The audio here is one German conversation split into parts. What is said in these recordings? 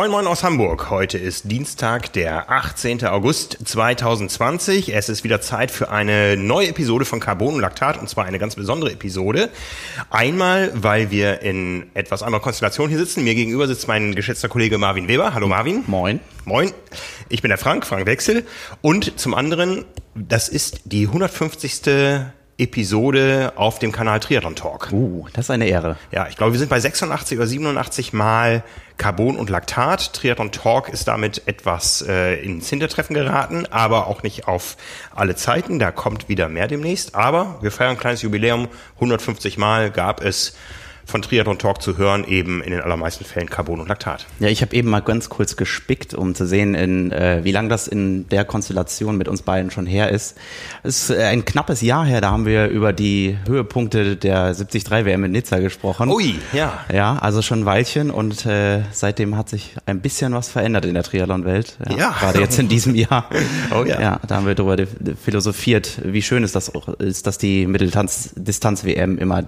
Moin Moin aus Hamburg. Heute ist Dienstag, der 18. August 2020. Es ist wieder Zeit für eine neue Episode von Carbon und Laktat und zwar eine ganz besondere Episode. Einmal, weil wir in etwas anderer Konstellation hier sitzen. Mir gegenüber sitzt mein geschätzter Kollege Marvin Weber. Hallo Marvin. Moin. Moin. Ich bin der Frank, Frank Wechsel. Und zum anderen, das ist die 150. Episode auf dem Kanal Triathlon Talk. Uh, das ist eine Ehre. Ja, ich glaube, wir sind bei 86 oder 87 Mal Carbon und Laktat. Triathlon Talk ist damit etwas äh, ins Hintertreffen geraten, aber auch nicht auf alle Zeiten. Da kommt wieder mehr demnächst. Aber wir feiern ein kleines Jubiläum. 150 Mal gab es von Triathlon Talk zu hören, eben in den allermeisten Fällen Carbon und Laktat. Ja, ich habe eben mal ganz kurz gespickt, um zu sehen, in, äh, wie lange das in der Konstellation mit uns beiden schon her ist. Es ist äh, ein knappes Jahr her, da haben wir über die Höhepunkte der 73 WM in Nizza gesprochen. Ui, ja. Ja, also schon ein Weilchen und äh, seitdem hat sich ein bisschen was verändert in der Triathlon-Welt. Ja. ja. Gerade jetzt in diesem Jahr. Oh ja. Ja, da haben wir darüber philosophiert, wie schön ist das auch ist, dass die Mitteldistanz-WM immer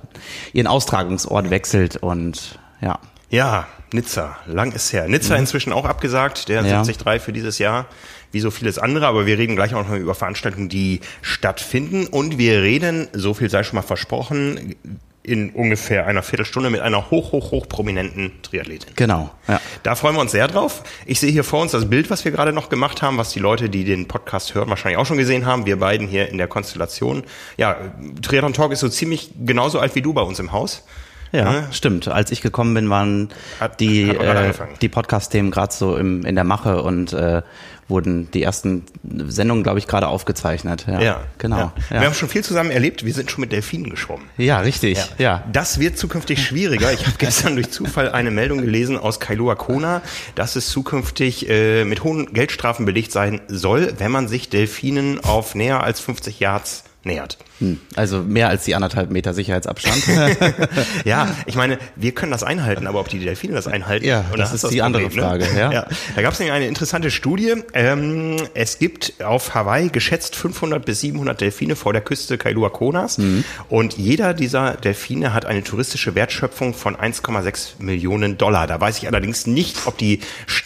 ihren Austragungsort wechselt und ja. Ja, Nizza, lang ist her. Nizza mhm. inzwischen auch abgesagt, der ja. 73 für dieses Jahr, wie so vieles andere, aber wir reden gleich auch noch über Veranstaltungen, die stattfinden und wir reden, so viel sei schon mal versprochen, in ungefähr einer Viertelstunde mit einer hoch, hoch, hoch prominenten Triathletin. Genau. Ja. Da freuen wir uns sehr drauf. Ich sehe hier vor uns das Bild, was wir gerade noch gemacht haben, was die Leute, die den Podcast hören, wahrscheinlich auch schon gesehen haben. Wir beiden hier in der Konstellation. Ja, Triathlon Talk ist so ziemlich genauso alt wie du bei uns im Haus. Ja, ne? stimmt. Als ich gekommen bin, waren hat, die, hat äh, die Podcast-Themen gerade so im, in der Mache und äh, wurden die ersten Sendungen, glaube ich, gerade aufgezeichnet. Ja, ja genau. Ja. Ja. Wir haben schon viel zusammen erlebt. Wir sind schon mit Delfinen geschwommen. Ja, richtig. Ja. ja. Das wird zukünftig schwieriger. Ich habe gestern durch Zufall eine Meldung gelesen aus Kailua Kona, dass es zukünftig äh, mit hohen Geldstrafen belegt sein soll, wenn man sich Delfinen auf näher als 50 Yards nähert. Hm. Also mehr als die anderthalb Meter Sicherheitsabstand. ja, ich meine, wir können das einhalten, aber ob die Delfine das einhalten, ja, das ist das die Problem, andere? Frage. Ne? Ja. ja. Da gab es nämlich eine interessante Studie. Ähm, es gibt auf Hawaii geschätzt 500 bis 700 Delfine vor der Küste Kailua Konas mhm. und jeder dieser Delfine hat eine touristische Wertschöpfung von 1,6 Millionen Dollar. Da weiß ich allerdings nicht, ob die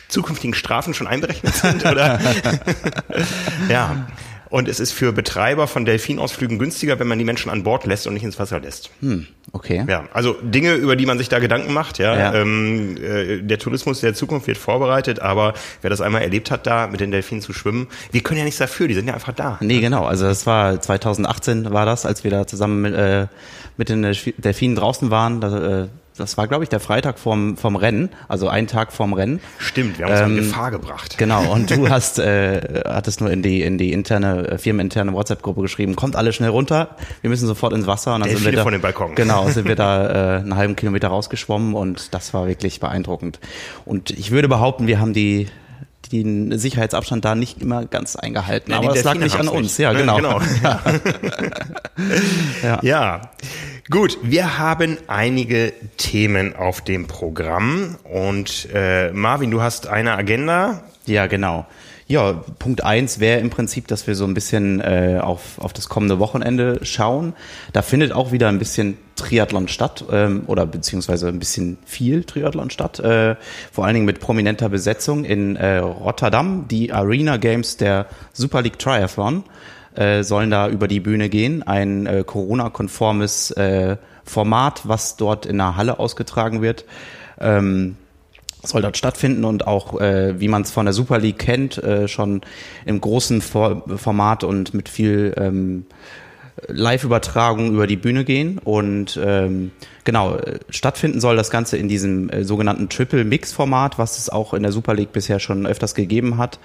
zukünftigen Strafen schon einberechnet sind oder. ja. Und es ist für Betreiber von Delfinausflügen günstiger, wenn man die Menschen an Bord lässt und nicht ins Wasser lässt. Hm, okay. Ja, also Dinge, über die man sich da Gedanken macht. Ja, ja. Ähm, äh, der Tourismus der Zukunft wird vorbereitet, aber wer das einmal erlebt hat, da mit den Delfinen zu schwimmen, wir können ja nichts dafür. Die sind ja einfach da. Nee, genau. Also das war 2018 war das, als wir da zusammen mit, äh, mit den Delfinen draußen waren. Da, äh, das war, glaube ich, der Freitag vorm, vom Rennen, also einen Tag vorm Rennen. Stimmt, wir haben uns ähm, in Gefahr gebracht. Genau, und du hast, äh, hattest nur in die, in die interne, äh, firmeninterne WhatsApp-Gruppe geschrieben, kommt alle schnell runter, wir müssen sofort ins Wasser. Und dann sind wir da, von den Balkon. Genau, sind wir da äh, einen halben Kilometer rausgeschwommen und das war wirklich beeindruckend. Und ich würde behaupten, wir haben die den Sicherheitsabstand da nicht immer ganz eingehalten. Ja, aber das lag nicht an uns. Nicht. Ja, genau. genau. Ja. ja. ja. Gut, wir haben einige Themen auf dem Programm und äh, Marvin, du hast eine Agenda. Ja, genau. Ja, Punkt eins wäre im Prinzip, dass wir so ein bisschen äh, auf, auf das kommende Wochenende schauen. Da findet auch wieder ein bisschen Triathlon statt ähm, oder beziehungsweise ein bisschen viel Triathlon statt. Äh, vor allen Dingen mit prominenter Besetzung in äh, Rotterdam, die Arena Games der Super League Triathlon äh, sollen da über die Bühne gehen. Ein äh, Corona-konformes äh, Format, was dort in der Halle ausgetragen wird. Ähm, soll dort stattfinden und auch, äh, wie man es von der Super League kennt, äh, schon im großen For Format und mit viel ähm, Live-Übertragung über die Bühne gehen. Und ähm, genau, stattfinden soll das Ganze in diesem äh, sogenannten Triple-Mix-Format, was es auch in der Super League bisher schon öfters gegeben hat.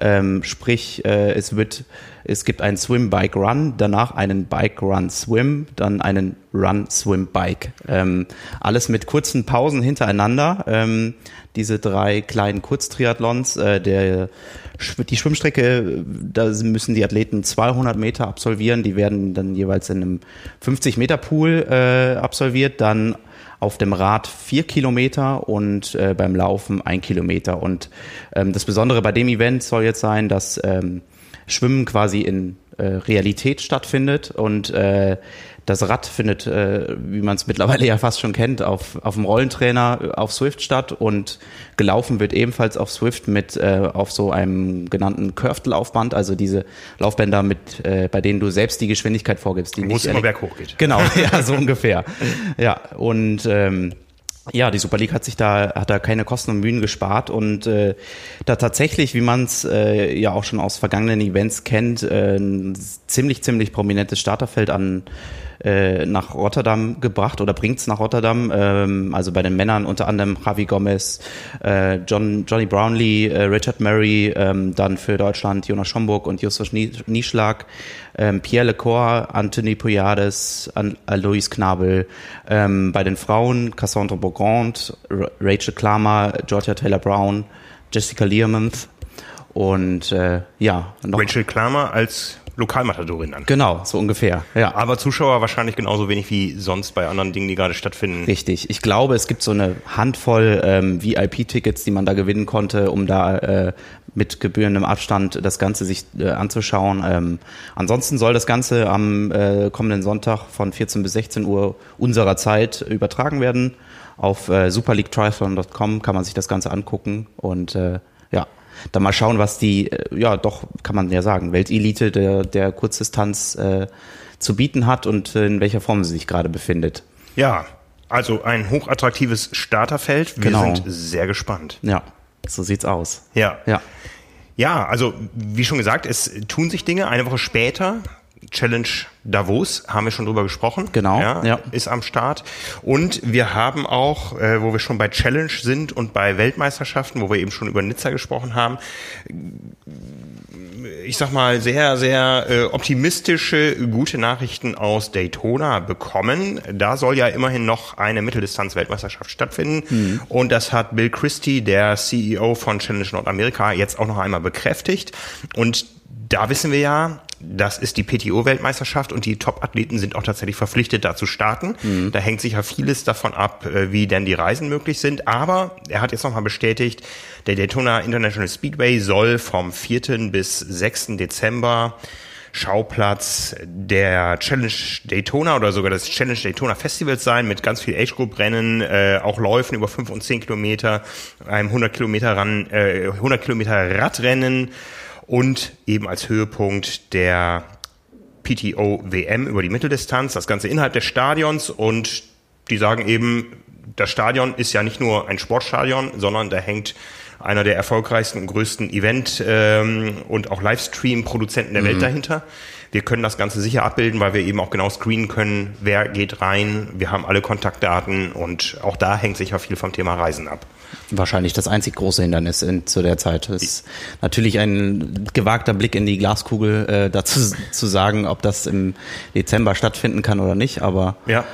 Ähm, sprich, äh, es wird, es gibt einen Swim Bike Run, danach einen Bike Run Swim, dann einen Run Swim Bike. Ähm, alles mit kurzen Pausen hintereinander. Ähm, diese drei kleinen Kurztriathlons, äh, der die Schwimmstrecke, da müssen die Athleten 200 Meter absolvieren. Die werden dann jeweils in einem 50 Meter Pool äh, absolviert. Dann auf dem Rad vier Kilometer und äh, beim Laufen ein Kilometer. Und ähm, das Besondere bei dem Event soll jetzt sein, dass ähm, Schwimmen quasi in Realität stattfindet und äh, Das Rad findet, äh, wie man es mittlerweile ja fast schon kennt, auf, auf dem Rollentrainer äh, auf Swift statt und gelaufen wird ebenfalls auf Swift mit äh, auf so einem genannten Curved-Laufband, also diese Laufbänder, mit, äh, bei denen du selbst die Geschwindigkeit vorgibst. Die Wo es immer berghoch geht. Genau, ja, so ungefähr. Ja, und ähm, ja, die Super League hat sich da hat da keine Kosten und Mühen gespart und äh, da tatsächlich, wie man es äh, ja auch schon aus vergangenen Events kennt, äh, ein ziemlich ziemlich prominentes Starterfeld an äh, nach Rotterdam gebracht oder bringt's nach Rotterdam. Ähm, also bei den Männern unter anderem Javi Gomez, äh, John, Johnny Brownlee, äh, Richard Murray, ähm, dann für Deutschland Jonas Schomburg und Justus Nieschlag, ähm, Pierre Lecor, Anthony Poyades, An Alois Knabel. Ähm, bei den Frauen Cassandra Beaugrand, Rachel Klammer, Georgia Taylor Brown, Jessica Learmonth und äh, ja. Noch Rachel Klammer als Lokalmatadorin an. Genau, so ungefähr. Ja. Aber Zuschauer wahrscheinlich genauso wenig wie sonst bei anderen Dingen, die gerade stattfinden. Richtig. Ich glaube, es gibt so eine Handvoll ähm, VIP-Tickets, die man da gewinnen konnte, um da äh, mit gebührendem Abstand das Ganze sich äh, anzuschauen. Ähm, ansonsten soll das Ganze am äh, kommenden Sonntag von 14 bis 16 Uhr unserer Zeit übertragen werden. Auf äh, superleaguetriathlon.com kann man sich das Ganze angucken und äh, dann mal schauen, was die, äh, ja doch, kann man ja sagen, Weltelite der, der Kurzdistanz äh, zu bieten hat und in welcher Form sie sich gerade befindet. Ja, also ein hochattraktives Starterfeld. Wir genau. sind sehr gespannt. Ja, so sieht's aus. Ja. Ja. Ja, also wie schon gesagt, es tun sich Dinge. Eine Woche später Challenge Davos, haben wir schon drüber gesprochen. Genau. Ja, ja. Ist am Start. Und wir haben auch, äh, wo wir schon bei Challenge sind und bei Weltmeisterschaften, wo wir eben schon über Nizza gesprochen haben, ich sag mal, sehr, sehr äh, optimistische, gute Nachrichten aus Daytona bekommen. Da soll ja immerhin noch eine Mitteldistanz-Weltmeisterschaft stattfinden. Mhm. Und das hat Bill Christie, der CEO von Challenge Nordamerika, jetzt auch noch einmal bekräftigt. Und da wissen wir ja, das ist die PTO-Weltmeisterschaft und die Top-Athleten sind auch tatsächlich verpflichtet, da zu starten. Mhm. Da hängt sicher vieles davon ab, äh, wie denn die Reisen möglich sind. Aber er hat jetzt nochmal bestätigt, der Daytona International Speedway soll vom 4. bis 6. Dezember Schauplatz der Challenge Daytona oder sogar des Challenge Daytona Festivals sein, mit ganz viel Age-Group-Rennen, äh, auch Läufen über 5 und 10 Kilometer, einem 100 Kilometer, Ran, äh, 100 Kilometer Radrennen und eben als Höhepunkt der PTO WM über die Mitteldistanz, das Ganze innerhalb des Stadions und die sagen eben, das Stadion ist ja nicht nur ein Sportstadion, sondern da hängt einer der erfolgreichsten und größten Event- ähm, und auch Livestream-Produzenten der mhm. Welt dahinter. Wir können das Ganze sicher abbilden, weil wir eben auch genau screenen können, wer geht rein. Wir haben alle Kontaktdaten und auch da hängt sicher viel vom Thema Reisen ab. Wahrscheinlich das einzig große Hindernis in, zu der Zeit. Das ist natürlich ein gewagter Blick in die Glaskugel, äh, dazu zu sagen, ob das im Dezember stattfinden kann oder nicht. Aber ja,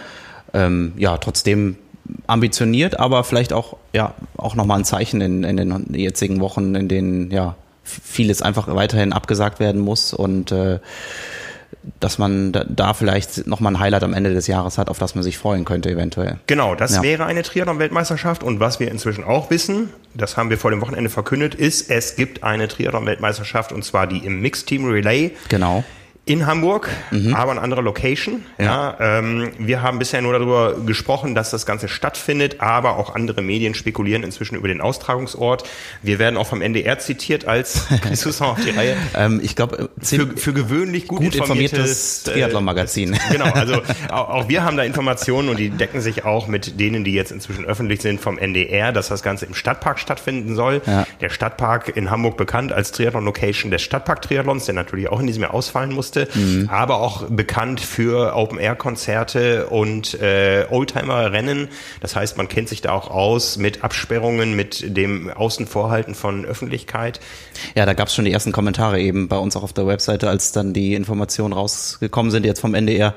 ähm, ja trotzdem ambitioniert, aber vielleicht auch ja auch nochmal ein Zeichen in, in den jetzigen Wochen, in denen ja vieles einfach weiterhin abgesagt werden muss und äh, dass man da, vielleicht nochmal ein Highlight am Ende des Jahres hat, auf das man sich freuen könnte eventuell. Genau, das ja. wäre eine Triathlon-Weltmeisterschaft und was wir inzwischen auch wissen, das haben wir vor dem Wochenende verkündet, ist, es gibt eine Triathlon-Weltmeisterschaft und zwar die im Mixed Team Relay. Genau in Hamburg, mhm. aber an anderer Location. Ja. ja ähm, wir haben bisher nur darüber gesprochen, dass das Ganze stattfindet, aber auch andere Medien spekulieren inzwischen über den Austragungsort. Wir werden auch vom NDR zitiert als auf die Reihe? Ähm, ich glaube, äh, für, für gewöhnlich gut, gut informiertes äh, Triathlon-Magazin. genau, also auch, auch wir haben da Informationen und die decken sich auch mit denen, die jetzt inzwischen öffentlich sind vom NDR, dass das Ganze im Stadtpark stattfinden soll. Ja. Der Stadtpark in Hamburg bekannt als Triathlon-Location des Stadtpark-Triathlons, der natürlich auch in diesem Jahr ausfallen musste. Gäste, mhm. aber auch bekannt für Open-Air-Konzerte und äh, Oldtimer-Rennen. Das heißt, man kennt sich da auch aus mit Absperrungen, mit dem Außenvorhalten von Öffentlichkeit. Ja, da gab es schon die ersten Kommentare eben bei uns auch auf der Webseite, als dann die Informationen rausgekommen sind jetzt vom NDR,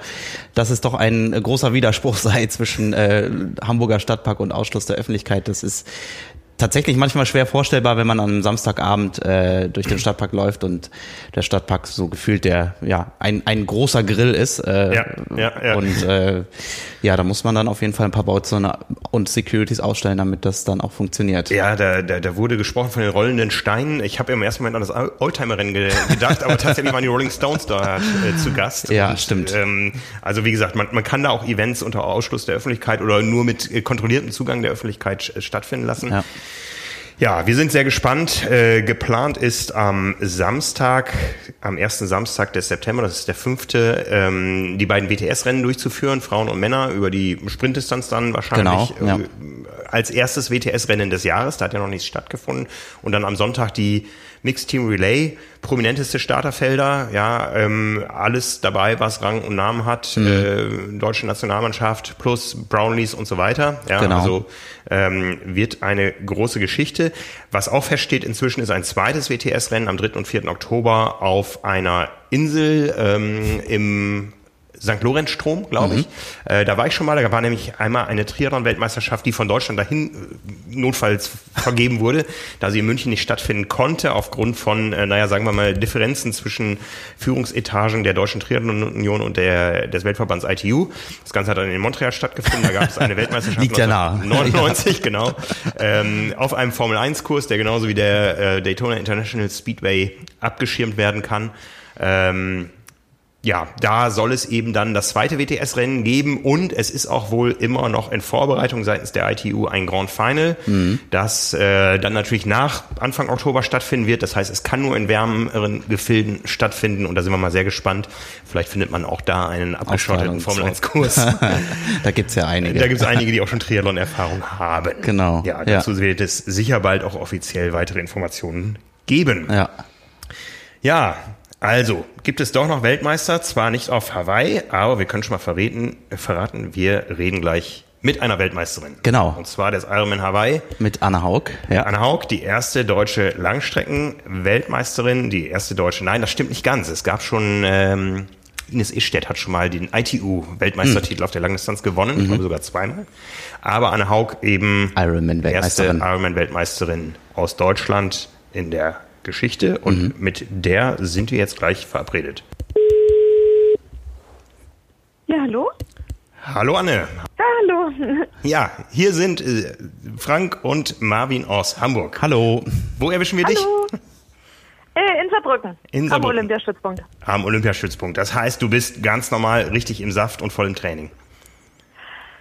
dass es doch ein großer Widerspruch sei zwischen äh, Hamburger Stadtpark und Ausschluss der Öffentlichkeit. Das ist tatsächlich manchmal schwer vorstellbar, wenn man am Samstagabend äh, durch den Stadtpark läuft und der Stadtpark so gefühlt der ja ein, ein großer Grill ist. Äh, Ja, ja, ja. Und äh, ja, da muss man dann auf jeden Fall ein paar Bauzäune und Securities ausstellen, damit das dann auch funktioniert. Ja, da, da, da wurde gesprochen von den rollenden Steinen. Ich habe im ersten Moment an das Oldtimer-Rennen ge gedacht, aber tatsächlich waren die Rolling Stones da äh, zu Gast. Ja, stimmt. Ähm, also wie gesagt, man, man kann da auch Events unter Ausschluss der Öffentlichkeit oder nur mit äh, kontrolliertem Zugang der Öffentlichkeit äh, stattfinden lassen. Ja. Ja, wir sind sehr gespannt. Äh, geplant ist am Samstag, am ersten Samstag des September, das ist der fünfte, ähm, die beiden WTS-Rennen durchzuführen, Frauen und Männer, über die Sprintdistanz dann wahrscheinlich Genau, ja. äh, als erstes WTS-Rennen des Jahres, da hat ja noch nichts stattgefunden. Und dann am Sonntag die Mixed Team Relay, prominenteste Starterfelder, ja, ähm, alles dabei, was Rang und Namen hat, Mhm. äh, deutsche Nationalmannschaft plus Brownlees und so weiter. Ja, Genau. also ähm, wird eine große Geschichte. Was auch feststeht inzwischen ist ein zweites WTS-Rennen am 3. und 4. Oktober auf einer Insel ähm, im St. Lorenz-Strom, glaube ich. Äh, da war ich schon mal. Da war nämlich einmal eine Triathlon-Weltmeisterschaft, die von Deutschland dahin äh, notfalls vergeben wurde, da sie in München nicht stattfinden konnte, aufgrund von, äh, naja, sagen wir mal, Differenzen zwischen Führungsetagen der Deutschen Triathlon-Union und der, des Weltverbands ITU. Das Ganze hat dann in Montreal stattgefunden. Da gab es eine Weltmeisterschaft Liegt ja nah. 99, genau. Ähm, auf einem Formel-1-Kurs, der genauso wie der äh, Daytona International Speedway abgeschirmt werden kann. Ähm, ja, da soll es eben dann das zweite WTS-Rennen geben und es ist auch wohl immer noch in Vorbereitung seitens der ITU ein Grand Final, das äh, dann natürlich nach Anfang Oktober stattfinden wird. Das heißt, es kann nur in wärmeren Gefilden stattfinden und da sind wir mal sehr gespannt. Vielleicht findet man auch da einen abgeschotteten Ausstrahlung. Formel-1-Kurs. da gibt's ja einige. Da gibt es einige, die auch schon Triathlon-Erfahrung haben. Genau, Ja, ja. dazu wird es sicher bald auch offiziell weitere Informationen geben. ja. Ja, also gibt es doch noch Weltmeister, zwar nicht auf Hawaii, aber wir können schon mal verraten, verraten wir reden gleich mit einer Weltmeisterin. Genau. Und zwar des Ironman Hawaii. Mit Anna Haug. Ja. Anna Haug, die erste deutsche Langstrecken-Weltmeisterin, die erste deutsche, nein, das stimmt nicht ganz. Es gab schon, ähm, Ines Ischstedt hat schon mal den ITU-Weltmeistertitel auf der Langdistanz gewonnen, ich glaube sogar zweimal. Aber Anna Haug eben erste Ironman-Weltmeisterin. Ironman-Weltmeisterin aus Deutschland in der Geschichte und mit der sind wir jetzt gleich verabredet. Ja, hallo? Hallo Anne. Ja, hallo. Ja, hier sind äh, Frank und Marvin aus Hamburg. Hallo. Wo erwischen wir dich? Hallo. Äh, in Saarbrücken. In Am Saarbrücken. Olympiastützpunkt. Am Olympiastützpunkt. Das heißt, du bist ganz normal richtig im Saft und voll im Training.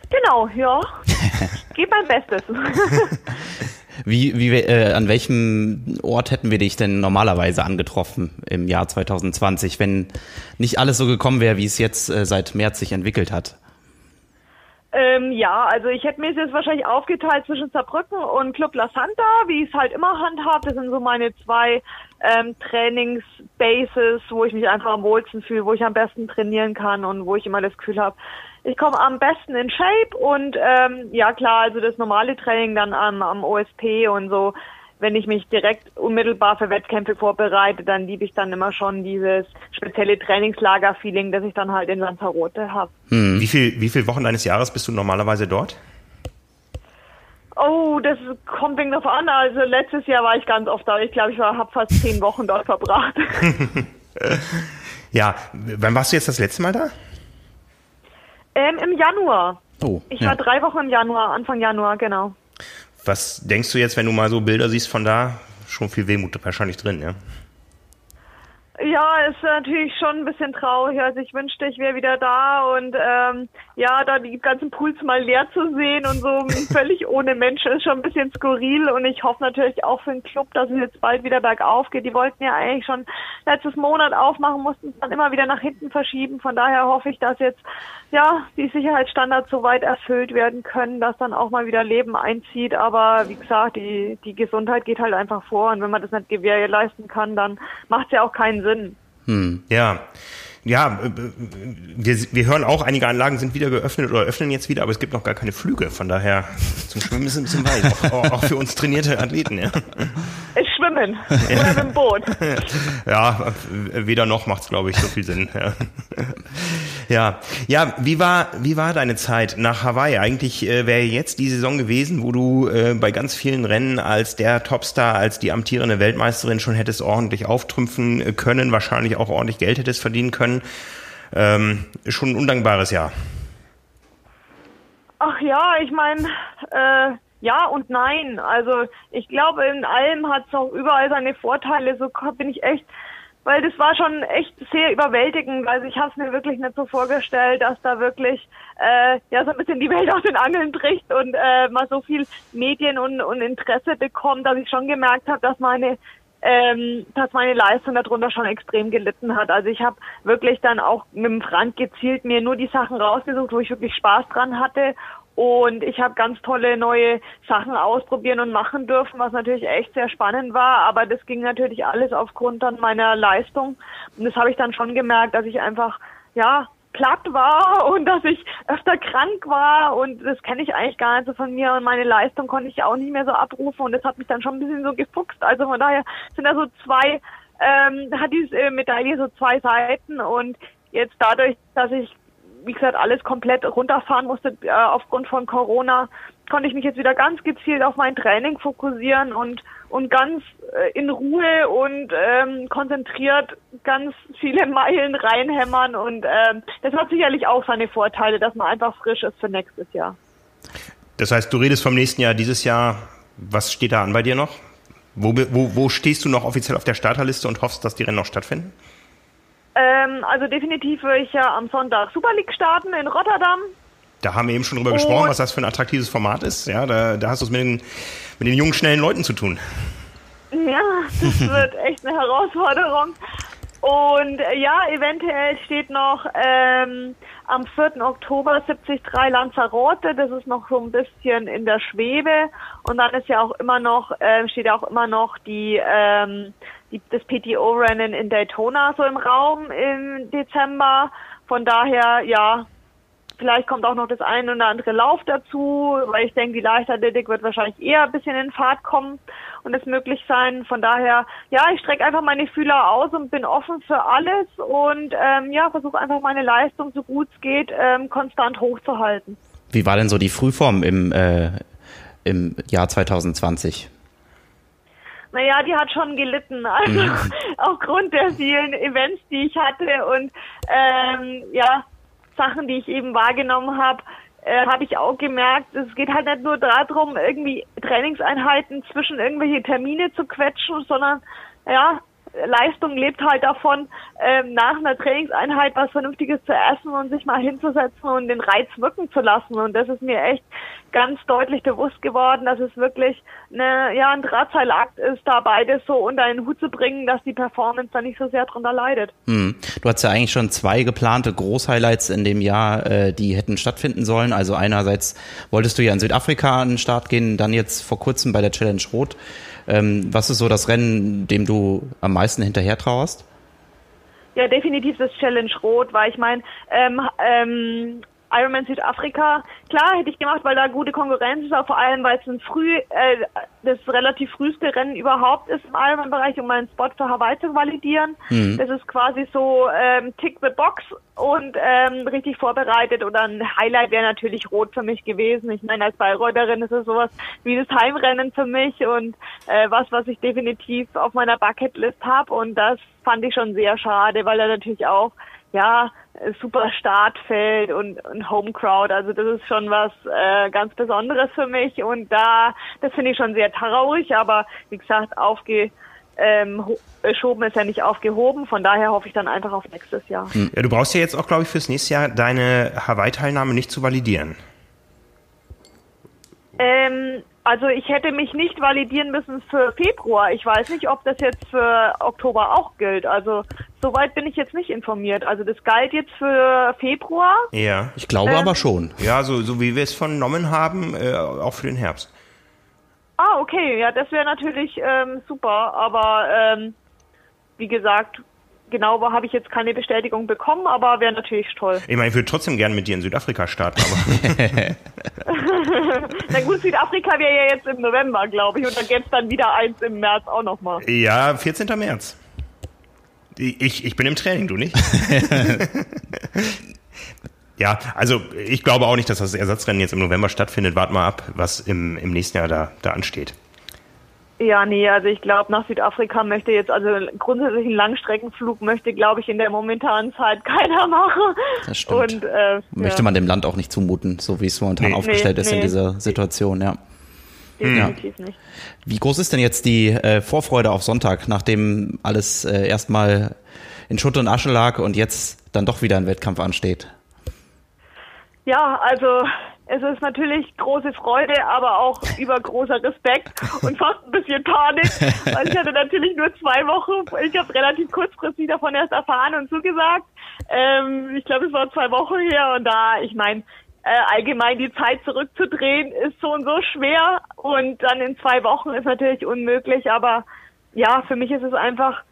Genau, ja. Gib mein Bestes. Wie, wie, äh, an welchem Ort hätten wir dich denn normalerweise angetroffen im Jahr 2020, wenn nicht alles so gekommen wäre, wie es jetzt äh, seit März sich entwickelt hat? ähm, ja, also ich hätte mir es jetzt wahrscheinlich aufgeteilt zwischen Saarbrücken und Club La Santa, wie ich es halt immer handhab. Das sind so meine zwei ähm, Trainingsbases, wo ich mich einfach am wohlsten fühle, wo ich am besten trainieren kann und wo ich immer das Gefühl habe, ich komme am besten in Shape und ähm, ja klar, also das normale Training dann am, am OSP und so. Wenn ich mich direkt unmittelbar für Wettkämpfe vorbereite, dann liebe ich dann immer schon dieses spezielle Trainingslager-Feeling, das ich dann halt in Lanzarote habe. Wie viel, wie viele Wochen deines Jahres bist du normalerweise dort? Oh, das kommt wegen davon an. Also letztes Jahr war ich ganz oft da. Ich glaube, ich habe fast zehn Wochen dort verbracht. Ja, wann warst du jetzt das letzte Mal da? Ähm, Im Januar. Oh, Ich ja. war drei Wochen im Januar, Anfang Januar, genau. Was denkst du jetzt, wenn du mal so Bilder siehst von da? Schon viel Wehmut wahrscheinlich drin, ja? Ja, ist natürlich schon ein bisschen traurig. Also ich wünschte, ich wäre wieder da und ähm, ja, da die ganzen Pools mal leer zu sehen und so völlig ohne Menschen ist schon ein bisschen skurril und ich hoffe natürlich auch für den Club, dass es jetzt bald wieder bergauf geht. Die wollten ja eigentlich schon letztes Monat aufmachen, mussten es dann immer wieder nach hinten verschieben. Von daher hoffe ich, dass jetzt ja die Sicherheitsstandards so weit erfüllt werden können, dass dann auch mal wieder Leben einzieht. Aber wie gesagt, die, die Gesundheit geht halt einfach vor und wenn man das nicht gewährleisten kann, dann macht es ja auch keinen Sinn. Ja. Ja, äh, wir, wir hören auch, einige Anlagen sind wieder geöffnet oder öffnen jetzt wieder, aber es gibt noch gar keine Flüge. Von daher zum Schwimmen ist es ein bisschen weit. Auch, auch für uns trainierte Athleten, ja. Es schwimmen oder mit dem Boot. Ja, weder noch macht's, glaube ich, so viel Sinn. Ja. Ja, ja. Wie war wie war deine Zeit nach Hawaii? Eigentlich äh, wäre jetzt die Saison gewesen, wo du äh, bei ganz vielen Rennen als der Topstar, als die amtierende Weltmeisterin schon hättest ordentlich auftrümpfen können, wahrscheinlich auch ordentlich Geld hättest verdienen können. Ähm, schon ein undankbares Jahr. Ach ja, ich meine, äh, ja und nein. Also ich glaube, in allem hat es auch überall seine Vorteile. So bin ich echt, weil das war schon echt sehr überwältigend. Also ich habe es mir wirklich nicht so vorgestellt, dass da wirklich äh, ja so ein bisschen die Welt aus den Angeln bricht und äh, mal so viel Medien und, und Interesse bekommt, dass ich schon gemerkt habe, dass meine ähm, dass meine Leistung darunter schon extrem gelitten hat. Also ich habe wirklich dann auch mit dem Frank gezielt mir nur die Sachen rausgesucht, wo ich wirklich Spaß dran hatte und ich habe ganz tolle neue Sachen ausprobieren und machen dürfen, was natürlich echt sehr spannend war. Aber das ging natürlich alles aufgrund dann meiner Leistung. Und das habe ich dann schon gemerkt, dass ich einfach, ja, platt war und dass ich öfter krank war und das kenne ich eigentlich gar nicht so von mir und meine Leistung konnte ich auch nicht mehr so abrufen und das hat mich dann schon ein bisschen so gefuchst. Also von daher sind da so zwei, ähm, hat diese Medaille so zwei Seiten und jetzt dadurch, dass ich wie gesagt, alles komplett runterfahren musste äh, aufgrund von Corona, konnte ich mich jetzt wieder ganz gezielt auf mein Training fokussieren und und ganz äh, in Ruhe und ähm, konzentriert ganz viele Meilen reinhämmern und ähm, das hat sicherlich auch seine Vorteile, dass man einfach frisch ist für nächstes Jahr. Das heißt, du redest vom nächsten Jahr, dieses Jahr. Was steht da an bei dir noch? Wo, wo, wo stehst du noch offiziell auf der Starterliste und hoffst, dass die Rennen noch stattfinden? Ähm, also definitiv würde ich ja am Sonntag Super League starten in Rotterdam. Da haben wir eben schon drüber Und gesprochen, was das für ein attraktives Format ist. Ja, da, da hast du es mit den, mit den jungen, schnellen Leuten zu tun. Ja, das wird echt eine Herausforderung. Und äh, ja, eventuell steht noch ähm, am 4. Oktober 73 Lanzarote. Das ist noch so ein bisschen in der Schwebe. Und dann ist ja auch immer noch, äh, steht ja auch immer noch die ähm, die, das PTO-Rennen in Daytona so im Raum im Dezember. Von daher, ja, vielleicht kommt auch noch das eine oder andere Lauf dazu, weil ich denke, die Leichtathletik wird wahrscheinlich eher ein bisschen in Fahrt kommen und es möglich sein. Von daher, ja, ich strecke einfach meine Fühler aus und bin offen für alles und ähm, ja, versuche einfach meine Leistung so gut es geht ähm, konstant hochzuhalten. Wie war denn so die Frühform im, äh, im Jahr 2020? Naja, die hat schon gelitten. Also mhm. aufgrund der vielen Events, die ich hatte und ähm, ja, Sachen, die ich eben wahrgenommen habe, äh, habe ich auch gemerkt, es geht halt nicht nur darum, irgendwie Trainingseinheiten zwischen irgendwelche Termine zu quetschen, sondern ja, Leistung lebt halt davon, ähm, nach einer Trainingseinheit was Vernünftiges zu essen und sich mal hinzusetzen und den Reiz wirken zu lassen. Und das ist mir echt ganz deutlich bewusst geworden, dass es wirklich eine, ja, ein Drahtseilakt ist, da beides so unter einen Hut zu bringen, dass die Performance da nicht so sehr drunter leidet. Hm. Du hast ja eigentlich schon zwei geplante Großhighlights in dem Jahr, äh, die hätten stattfinden sollen. Also einerseits wolltest du ja in Südafrika an den Start gehen, dann jetzt vor kurzem bei der Challenge Rot. Ähm, was ist so das Rennen, dem du am meisten hinterher trauerst? Ja, definitiv das Challenge Rot, weil ich meine, ähm, ähm, Ironman Südafrika, klar hätte ich gemacht, weil da gute Konkurrenz ist, aber vor allem, weil es ein früh, äh, das relativ früheste Rennen überhaupt ist im Ironman-Bereich, um meinen Spot für Hawaii zu validieren. Mhm. Das ist quasi so ähm, Tick the Box und ähm, richtig vorbereitet oder ein Highlight wäre natürlich rot für mich gewesen. Ich meine, als Bayreutterin ist es sowas wie das Heimrennen für mich und äh, was, was ich definitiv auf meiner Bucketlist habe und das fand ich schon sehr schade, weil er natürlich auch ja, super Startfeld und, und Home Crowd. Also das ist schon was äh, ganz Besonderes für mich und da, das finde ich schon sehr traurig, aber wie gesagt, aufge ähm, schoben ist ja nicht aufgehoben, von daher hoffe ich dann einfach auf nächstes Jahr. Hm. Ja, du brauchst ja jetzt auch, glaube ich, fürs nächste Jahr deine Hawaii-Teilnahme nicht zu validieren. Ähm, also ich hätte mich nicht validieren müssen für Februar. Ich weiß nicht, ob das jetzt für Oktober auch gilt. Also soweit bin ich jetzt nicht informiert. Also das galt jetzt für Februar. Ja. Ich glaube ähm, aber schon. Ja, so, so wie wir es vernommen haben, äh, auch für den Herbst. Ah, okay. Ja, das wäre natürlich ähm, super. Aber ähm, wie gesagt, genau habe ich jetzt keine Bestätigung bekommen, aber wäre natürlich toll. Ich meine, ich würde trotzdem gerne mit dir in Südafrika starten, aber. Na gut, Südafrika wäre ja jetzt im November, glaube ich, und dann gäbe es dann wieder eins im März auch nochmal. Ja, 14. März. Ich, ich bin im Training, du nicht? Ja, also ich glaube auch nicht, dass das Ersatzrennen jetzt im November stattfindet. Warten mal ab, was im, im nächsten Jahr da, da ansteht. Ja, nee, also ich glaube, nach Südafrika möchte jetzt, also grundsätzlich einen Langstreckenflug möchte, glaube ich, in der momentanen Zeit keiner machen. Das stimmt. Und, äh, Möchte ja. man dem Land auch nicht zumuten, so wie es momentan Nee. aufgestellt Nee, ist in nee. dieser Situation, ja. Definitiv nicht. Wie groß ist denn jetzt die äh, Vorfreude auf Sonntag, nachdem alles äh, erstmal in Schutt und Asche lag und jetzt dann doch wieder ein Wettkampf ansteht? Ja, also es ist natürlich große Freude, aber auch übergroßer Respekt und fast ein bisschen Panik, weil ich hatte natürlich nur zwei Wochen. Ich habe relativ kurzfristig davon erst erfahren und zugesagt. Ähm, ich glaube, es war zwei Wochen her und da, ich meine, äh, allgemein die Zeit zurückzudrehen ist so und so schwer und dann in zwei Wochen ist natürlich unmöglich, aber ja, für mich ist es einfach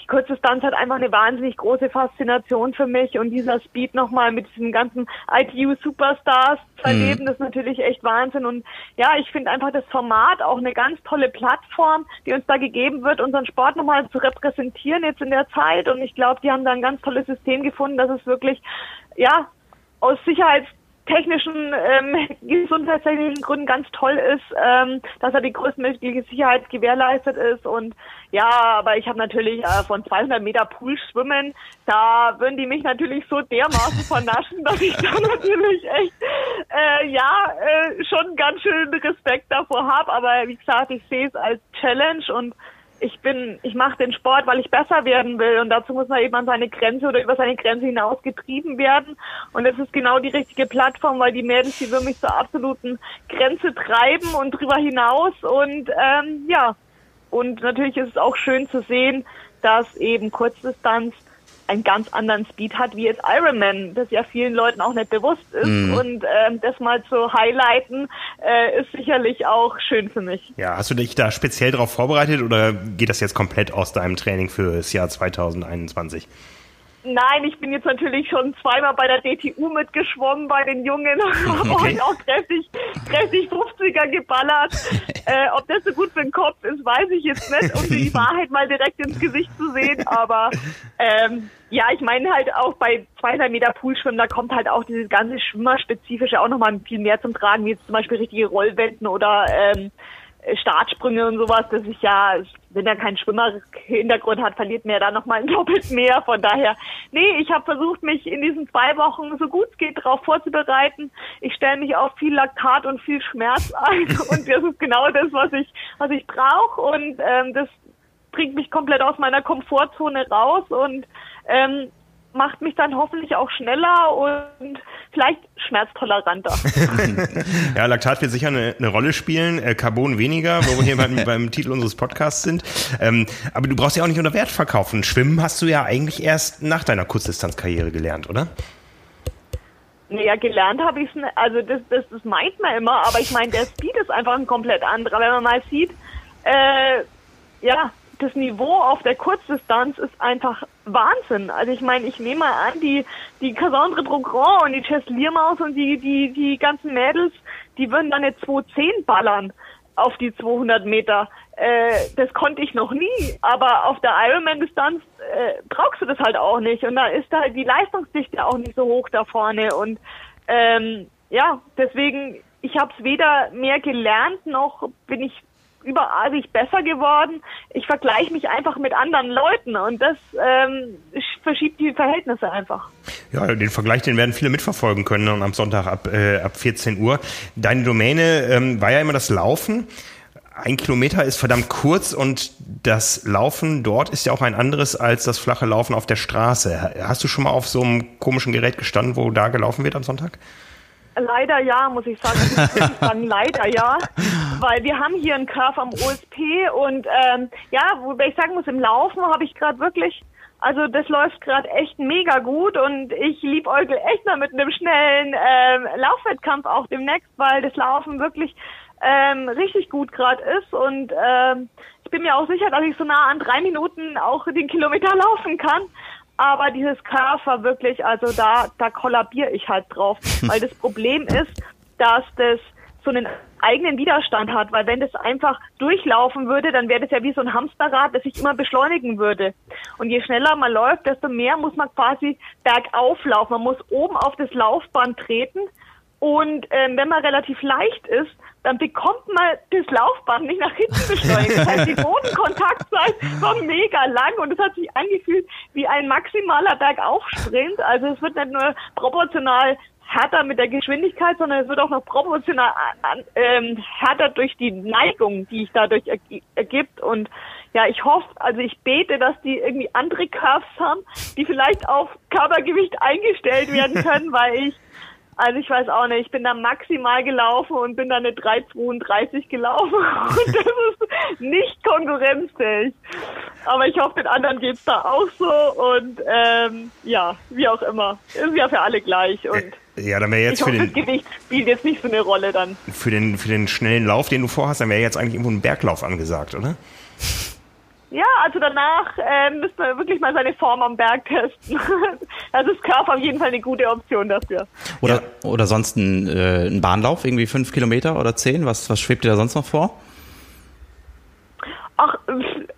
die Kurzdistanz hat einfach eine wahnsinnig große Faszination für mich und dieser Speed nochmal mit diesen ganzen ITU Superstars zu erleben, das ist natürlich echt Wahnsinn. Und ja, ich finde einfach das Format auch eine ganz tolle Plattform, die uns da gegeben wird, unseren Sport nochmal zu repräsentieren jetzt in der Zeit. Und ich glaube, die haben da ein ganz tolles System gefunden, dass es wirklich, ja, aus Sicherheits technischen, ähm, gesundheitstechnischen Gründen ganz toll ist, ähm, dass er die größtmögliche Sicherheit gewährleistet ist. Und ja, aber ich habe natürlich äh, von 200 Meter Pool schwimmen, da würden die mich natürlich so dermaßen vernaschen, dass ich da natürlich echt, äh, ja, äh, schon ganz schön Respekt davor habe, aber wie gesagt, ich sehe es als Challenge und ich bin, ich mache den Sport, weil ich besser werden will. Und dazu muss man eben an seine Grenze oder über seine Grenze hinaus getrieben werden. Und es ist genau die richtige Plattform, weil die Mädels die wirklich zur absoluten Grenze treiben und drüber hinaus. Und ähm, ja. Und natürlich ist es auch schön zu sehen, dass eben Kurzdistanz einen ganz anderen Speed hat wie jetzt Ironman, das ja vielen Leuten auch nicht bewusst ist und ähm, das mal zu highlighten äh, ist sicherlich auch schön für mich. Ja, hast du dich da speziell darauf vorbereitet oder geht das jetzt komplett aus deinem Training für das Jahr 2021? Nein, ich bin jetzt natürlich schon zweimal bei der DTU mitgeschwommen bei den Jungen Okay. heute auch kräftig, kräftig 50er geballert. äh, ob das so gut für den Kopf ist, weiß ich jetzt nicht, um die Wahrheit mal direkt ins Gesicht zu sehen. Aber ähm, ja, ich meine halt auch bei 200 Meter Poolschwimmen, da kommt halt auch dieses ganze Schwimmerspezifische auch nochmal viel mehr zum Tragen, wie jetzt zum Beispiel richtige Rollwenden oder ähm, Startsprünge und sowas, das ist ja, wenn er keinen Schwimmerhintergrund hat, verliert mir da nochmal doppelt mehr. Von daher, nee, ich habe versucht, mich in diesen zwei Wochen so gut es geht darauf vorzubereiten. Ich stelle mich auf viel Laktat und viel Schmerz ein und das ist genau das, was ich, was ich brauche und ähm, das bringt mich komplett aus meiner Komfortzone raus und ähm, macht mich dann hoffentlich auch schneller und vielleicht schmerztoleranter. Ja, Laktat wird sicher eine, eine Rolle spielen, äh, Carbon weniger, wo wir hier beim, beim Titel unseres Podcasts sind. Ähm, aber du brauchst ja auch nicht unter Wert verkaufen. Schwimmen hast du ja eigentlich erst nach deiner Kurzdistanzkarriere gelernt, oder? Naja, gelernt habe ich es, also das, das, das meint man immer, aber ich meine, der Speed ist einfach ein komplett anderer. Wenn man mal sieht, äh, ja, das Niveau auf der Kurzdistanz ist einfach Wahnsinn. Also ich meine, ich nehme mal an, die, die Cassandre Brogrand und die Chess Liermaus und die, die, die ganzen Mädels, die würden dann eine 210 ballern auf die 200 Meter. Äh, das konnte ich noch nie, aber auf der Ironman-Distanz äh, brauchst du das halt auch nicht. Und da ist halt die Leistungsdichte auch nicht so hoch da vorne. Und ähm, ja, deswegen, ich habe es weder mehr gelernt, noch bin ich überartig besser geworden. Ich vergleiche mich einfach mit anderen Leuten und das ähm, verschiebt die Verhältnisse einfach. Ja, den Vergleich, den werden viele mitverfolgen können und am Sonntag ab, äh, ab 14 Uhr. Deine Domäne ähm, war ja immer das Laufen. Ein Kilometer ist verdammt kurz und das Laufen dort ist ja auch ein anderes als das flache Laufen auf der Straße. Hast du schon mal auf so einem komischen Gerät gestanden, wo da gelaufen wird am Sonntag? Leider ja, muss ich sagen. Ich muss wirklich sagen, leider ja. Weil wir haben hier einen Curve am OSP und ähm, ja, wobei ich sagen muss, im Laufen habe ich gerade wirklich, also das läuft gerade echt mega gut und ich liebäugel echt mal mit einem schnellen ähm, Laufwettkampf auch demnächst, weil das Laufen wirklich ähm, richtig gut gerade ist und ähm, ich bin mir auch sicher, dass ich so nah an drei Minuten auch den Kilometer laufen kann. Aber dieses war wirklich, also da, da kollabiere ich halt drauf. Weil das Problem ist, dass das so einen eigenen Widerstand hat, weil wenn das einfach durchlaufen würde, dann wäre das ja wie so ein Hamsterrad, das sich immer beschleunigen würde. Und je schneller man läuft, desto mehr muss man quasi bergauf laufen. Man muss oben auf das Laufband treten. Und ähm, wenn man relativ leicht ist, dann bekommt man das Laufband nicht nach hinten beschleunigt. Das heißt, die Bodenkontaktzeit war mega lang und es hat sich angefühlt wie ein maximaler Bergaufsprint. Also es wird nicht nur proportional härter mit der Geschwindigkeit, sondern es wird auch noch proportional ähm, härter durch die Neigung, die sich dadurch ergibt. Und ja, ich hoffe, also ich bete, dass die irgendwie andere Curves haben, die vielleicht auf Körpergewicht eingestellt werden können, weil ich also ich weiß auch nicht, ich bin da maximal gelaufen und bin da eine 3,32 gelaufen und das ist nicht konkurrenzfähig. Aber ich hoffe, den anderen geht's da auch so und ähm, ja, wie auch immer. Ist ja für alle gleich und ja, dann wäre jetzt ich für hoffe, den das Gewicht spielt jetzt nicht so eine Rolle dann. für den für den schnellen Lauf, den du vorhast, dann wäre jetzt eigentlich irgendwo ein Berglauf angesagt, oder? Ja, also danach äh, müsste man wirklich mal seine Form am Berg testen. also ist Körper auf jeden Fall eine gute Option dafür. Oder, oder sonst ein, äh, ein Bahnlauf, irgendwie fünf Kilometer oder zehn? Was, was schwebt dir da sonst noch vor? Ach,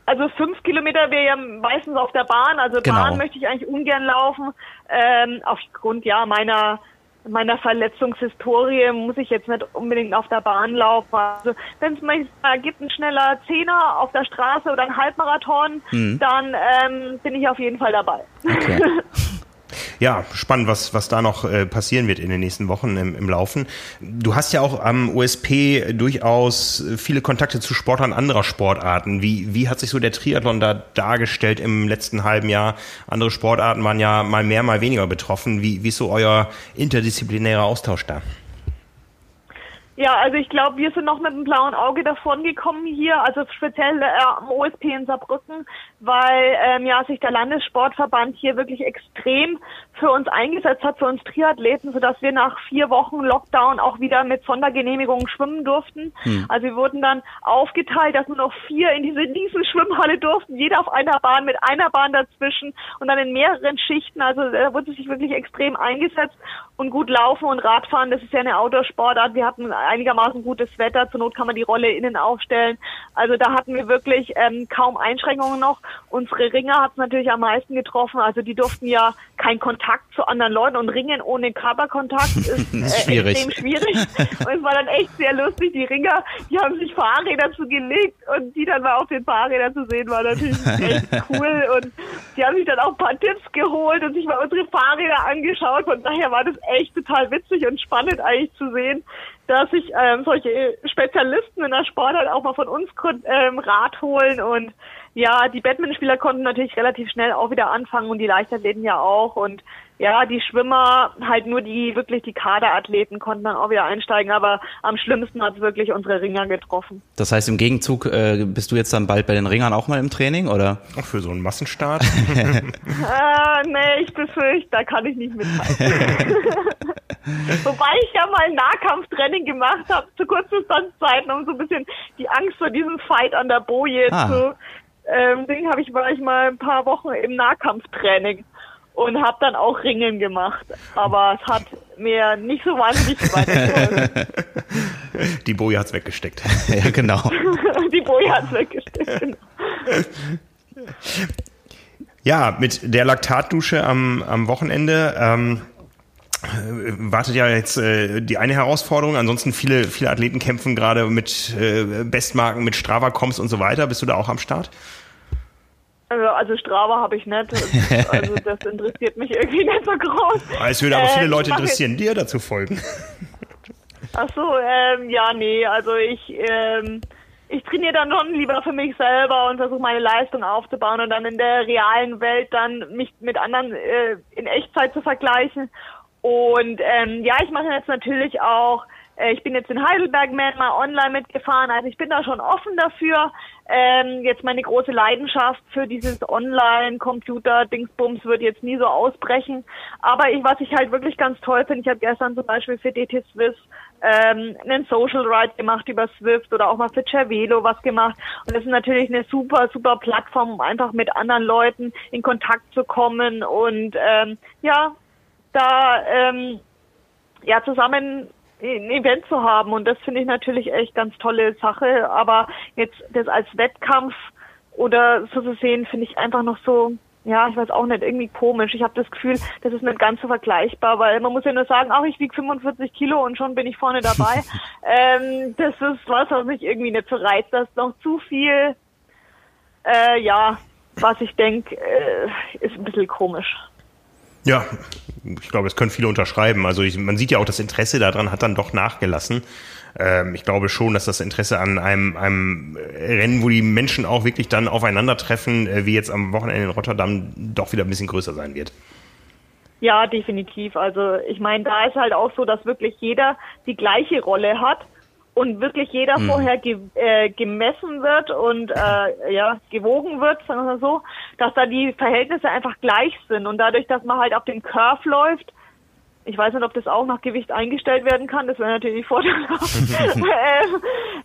also fünf Kilometer wäre ja meistens auf der Bahn. Also Genau. Bahn möchte ich eigentlich ungern laufen. Ähm, aufgrund ja meiner meiner Verletzungshistorie muss ich jetzt nicht unbedingt auf der Bahn laufen. Also wenn es mal gibt, ein schneller Zehner auf der Straße oder ein Halbmarathon, dann ähm, bin ich auf jeden Fall dabei. Okay. Ja, spannend, was, was da noch äh, passieren wird in den nächsten Wochen im, im Laufen. Du hast ja auch am USP durchaus viele Kontakte zu Sportlern anderer Sportarten. Wie, wie hat sich so der Triathlon da dargestellt im letzten halben Jahr? Andere Sportarten waren ja mal mehr, mal weniger betroffen. Wie, wie ist so euer interdisziplinärer Austausch da? Ja, also ich glaube, wir sind noch mit einem blauen Auge davon gekommen hier, also speziell äh, am OSP in Saarbrücken, weil ähm, ja sich der Landessportverband hier wirklich extrem für uns eingesetzt hat, für uns Triathleten, sodass wir nach vier Wochen Lockdown auch wieder mit Sondergenehmigungen schwimmen durften. Also wir wurden dann aufgeteilt, dass nur noch vier in diese riesen Schwimmhalle durften, jeder auf einer Bahn mit einer Bahn dazwischen und dann in mehreren Schichten. Also äh, da wurde sich wirklich extrem eingesetzt und gut laufen und Radfahren, das ist ja eine Outdoor-Sportart. Wir hatten einigermaßen gutes Wetter, zur Not kann man die Rolle innen aufstellen. Also da hatten wir wirklich ähm, kaum Einschränkungen noch. Unsere Ringer hat es natürlich am meisten getroffen. Also die durften ja keinen Kontakt zu anderen Leuten und Ringen ohne Körperkontakt ist, ist äh, schwierig. extrem schwierig. Und es war dann echt sehr lustig. Die Ringer, die haben sich Fahrräder zugelegt und die dann mal auf den Fahrrädern zu sehen, war natürlich echt cool. Und die haben sich dann auch ein paar Tipps geholt und sich mal unsere Fahrräder angeschaut. Von daher war das echt total witzig und spannend eigentlich zu sehen, dass sich ähm, solche Spezialisten in der Sportart auch mal von uns ähm, Rat holen und ja, die Badmintonspieler konnten natürlich relativ schnell auch wieder anfangen und die Leichtathleten ja auch und ja, die Schwimmer, halt nur die wirklich die Kaderathleten konnten dann auch wieder einsteigen, aber am schlimmsten hat es wirklich unsere Ringer getroffen. Das heißt, im Gegenzug äh, bist du jetzt dann bald bei den Ringern auch mal im Training, oder? Auch für so einen Massenstart? Äh, nee, ich befürchte, da kann ich nicht mithalten. Wobei ich ja mal Nahkampftraining gemacht habe zu Kurzdistanzzeiten, um so ein bisschen die Angst vor diesem Fight an der Boje Ah. zu. Ähm, Ding habe ich war ich mal ein paar Wochen im Nahkampftraining und habe dann auch Ringen gemacht, aber es hat mir nicht so wahnsinnig weitergeholfen. Die Boje hat's weggesteckt. ja, genau. Die Boje hat's weggesteckt. Ja, mit der Laktatdusche am, am Wochenende ähm, äh, wartet ja jetzt äh, die eine Herausforderung. Ansonsten viele, viele Athleten kämpfen gerade mit äh, Bestmarken, mit Strava-Coms und so weiter. Bist du da auch am Start? Also, also Strava habe ich nicht. Also das interessiert mich irgendwie nicht so groß. Es würde aber Äh, viele Leute interessieren, dir dazu folgen. Ach so, ähm, ja, nee, also ich, ähm, ich trainiere dann schon lieber für mich selber und versuche meine Leistung aufzubauen und dann in der realen Welt dann mich mit anderen äh, in Echtzeit zu vergleichen. Und ähm, ja, ich mache jetzt natürlich auch, äh, ich bin jetzt in Heidelberg Man mal online mitgefahren, also ich bin da schon offen dafür. Ähm, jetzt meine große Leidenschaft für dieses Online-Computer-Dingsbums wird jetzt nie so ausbrechen. Aber ich, was ich halt wirklich ganz toll finde, ich habe gestern zum Beispiel für DT Swiss ähm, einen Social Ride gemacht über Swift oder auch mal für Cervelo was gemacht. Und das ist natürlich eine super, super Plattform, um einfach mit anderen Leuten in Kontakt zu kommen und ähm, ja, da ähm, ja zusammen ein Event zu haben und das finde ich natürlich echt ganz tolle Sache, aber jetzt das als Wettkampf oder so zu sehen, finde ich einfach noch so ja, ich weiß auch nicht, irgendwie komisch. Ich habe das Gefühl, das ist nicht ganz so vergleichbar, weil man muss ja nur sagen, ach, ich wiege 45 Kilo und schon bin ich vorne dabei. ähm, das ist was, was mich irgendwie nicht so reizt. Das ist noch zu viel, äh, ja, was ich denke, äh, ist ein bisschen komisch. Ja, ich glaube, es können viele unterschreiben. Also ich, man sieht ja auch, das Interesse daran hat dann doch nachgelassen. Ähm, ich glaube schon, dass das Interesse an einem, einem Rennen, wo die Menschen auch wirklich dann aufeinandertreffen, äh, wie jetzt am Wochenende in Rotterdam, doch wieder ein bisschen größer sein wird. Ja, definitiv. Also ich meine, da ist halt auch so, dass wirklich jeder die gleiche Rolle hat und wirklich jeder hm. vorher ge äh, gemessen wird und äh, ja gewogen wird, sagen wir so, dass da die Verhältnisse einfach gleich sind und dadurch, dass man halt auf dem Curve läuft, ich weiß nicht, ob das auch nach Gewicht eingestellt werden kann. Das wäre natürlich vorteilhaft.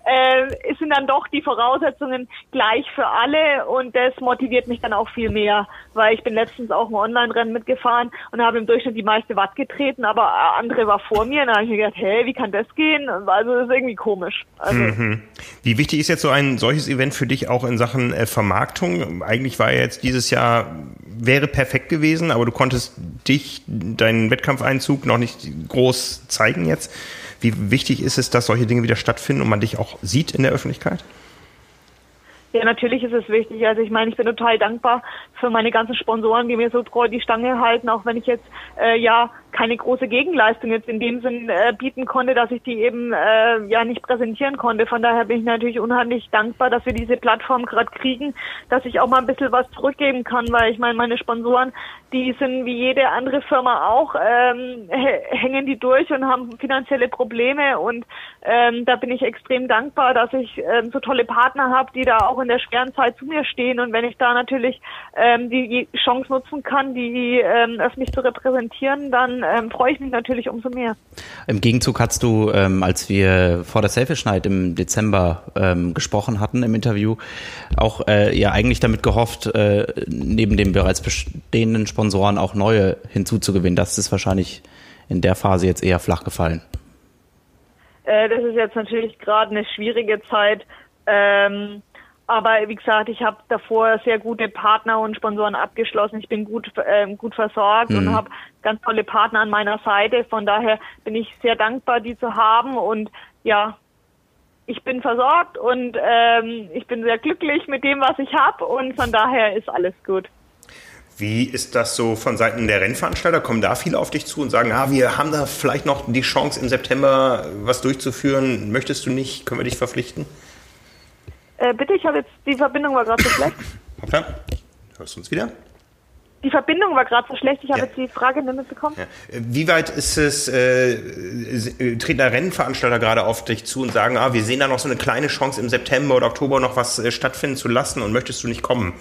äh, äh, sind dann doch die Voraussetzungen gleich für alle und das motiviert mich dann auch viel mehr, weil ich bin letztens auch ein Online-Rennen mitgefahren und habe im Durchschnitt die meiste Watt getreten, aber andere war vor mir und da habe ich mir gedacht, hey, wie kann das gehen? Also das ist irgendwie komisch. Also, mhm. Wie wichtig ist jetzt so ein solches Event für dich auch in Sachen äh, Vermarktung? Eigentlich war ja jetzt dieses Jahr wäre perfekt gewesen, aber du konntest dich, deinen Wettkampfeinzug noch nicht groß zeigen jetzt. Wie wichtig ist es, dass solche Dinge wieder stattfinden und man dich auch sieht in der Öffentlichkeit? Ja, natürlich ist es wichtig. Also ich meine, ich bin total dankbar für meine ganzen Sponsoren, die mir so treu die Stange halten, auch wenn ich jetzt äh, ja keine große Gegenleistung jetzt in dem Sinn äh, bieten konnte, dass ich die eben äh, ja nicht präsentieren konnte. Von daher bin ich natürlich unheimlich dankbar, dass wir diese Plattform gerade kriegen, dass ich auch mal ein bisschen was zurückgeben kann, weil ich meine, meine Sponsoren, die sind wie jede andere Firma auch, ähm, hängen die durch und haben finanzielle Probleme und ähm, da bin ich extrem dankbar, dass ich ähm, so tolle Partner habe, die da auch in der schweren Zeit zu mir stehen und wenn ich da natürlich ähm, die Chance nutzen kann, die ähm, öffentlich zu repräsentieren, dann ähm, freue ich mich natürlich umso mehr. Im Gegenzug hast du, ähm, als wir vor der Selfish Night im Dezember ähm, gesprochen hatten im Interview, auch äh, ja eigentlich damit gehofft, äh, neben den bereits bestehenden Sponsoren auch neue hinzuzugewinnen. Das ist wahrscheinlich in der Phase jetzt eher flach gefallen. Äh, das ist jetzt natürlich gerade eine schwierige Zeit. Ähm, aber wie gesagt, ich habe davor sehr gute Partner und Sponsoren abgeschlossen. Ich bin gut äh, gut versorgt mhm. und habe ganz tolle Partner an meiner Seite. Von daher bin ich sehr dankbar, die zu haben. Und ja, ich bin versorgt und ähm, ich bin sehr glücklich mit dem, was ich habe. Und von daher ist alles gut. Wie ist das so von Seiten der Rennveranstalter? Kommen da viele auf dich zu und sagen, ah, wir haben da vielleicht noch die Chance im September was durchzuführen? Möchtest du nicht? Können wir dich verpflichten? Äh, bitte, ich habe jetzt, die Verbindung war gerade so schlecht. Hoppla, hörst du uns wieder? Die Verbindung war gerade so schlecht, ich habe ja. jetzt die Frage nicht mitbekommen. Ja. Wie weit ist es, äh, treten da Rennveranstalter gerade auf dich zu und sagen, ah, wir sehen da noch so eine kleine Chance im September oder Oktober noch was äh, stattfinden zu lassen und möchtest du nicht kommen?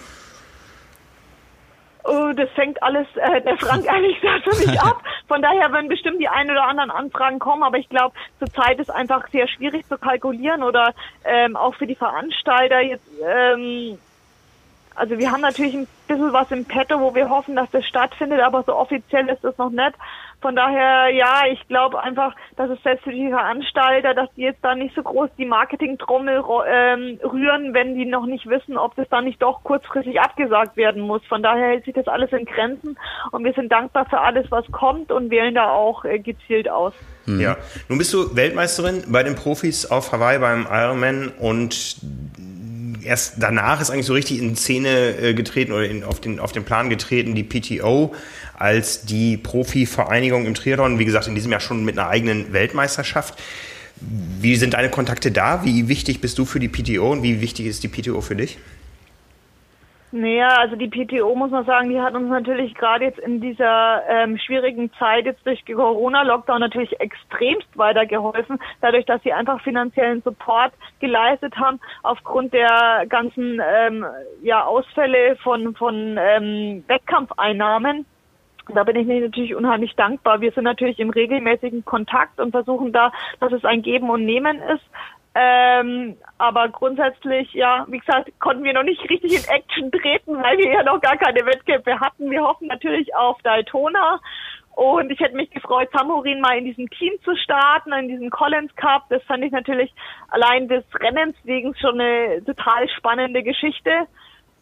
Oh, das fängt alles äh, der Frank eigentlich gesagt für mich ab. Von daher werden bestimmt die ein oder anderen Anfragen kommen, aber ich glaube, zurzeit ist einfach sehr schwierig zu kalkulieren oder ähm, auch für die Veranstalter jetzt. Ähm, also wir haben natürlich ein bisschen was im Petto, wo wir hoffen, dass das stattfindet, aber so offiziell ist das noch nicht. Von daher, ja, ich glaube einfach, dass es selbst für die Veranstalter, dass die jetzt da nicht so groß die Marketingtrommel ähm, rühren, wenn die noch nicht wissen, ob das dann nicht doch kurzfristig abgesagt werden muss. Von daher hält sich das alles in Grenzen und wir sind dankbar für alles, was kommt und wählen da auch äh, gezielt aus. Ja, nun bist du Weltmeisterin bei den Profis auf Hawaii beim Ironman und erst danach ist eigentlich so richtig in Szene äh, getreten oder in, auf, den, auf den Plan getreten, die PTO als die Profi-Vereinigung im Triathlon, wie gesagt, in diesem Jahr schon mit einer eigenen Weltmeisterschaft. Wie sind deine Kontakte da? Wie wichtig bist du für die PTO und wie wichtig ist die PTO für dich? Naja, also die PTO muss man sagen, die hat uns natürlich gerade jetzt in dieser ähm, schwierigen Zeit jetzt durch Corona-Lockdown natürlich extremst weitergeholfen, dadurch, dass sie einfach finanziellen Support geleistet haben aufgrund der ganzen ähm, ja, Ausfälle von, von ähm, Wettkampfeinnahmen. Da bin ich natürlich unheimlich dankbar. Wir sind natürlich im regelmäßigen Kontakt und versuchen da, dass es ein Geben und Nehmen ist. Ähm, aber grundsätzlich, ja, wie gesagt, konnten wir noch nicht richtig in Action treten, weil wir ja noch gar keine Wettkämpfe hatten. Wir hoffen natürlich auf Daytona. Und ich hätte mich gefreut, Samurin mal in diesem Team zu starten, in diesem Collins Cup. Das fand ich natürlich allein des Rennens wegen schon eine total spannende Geschichte.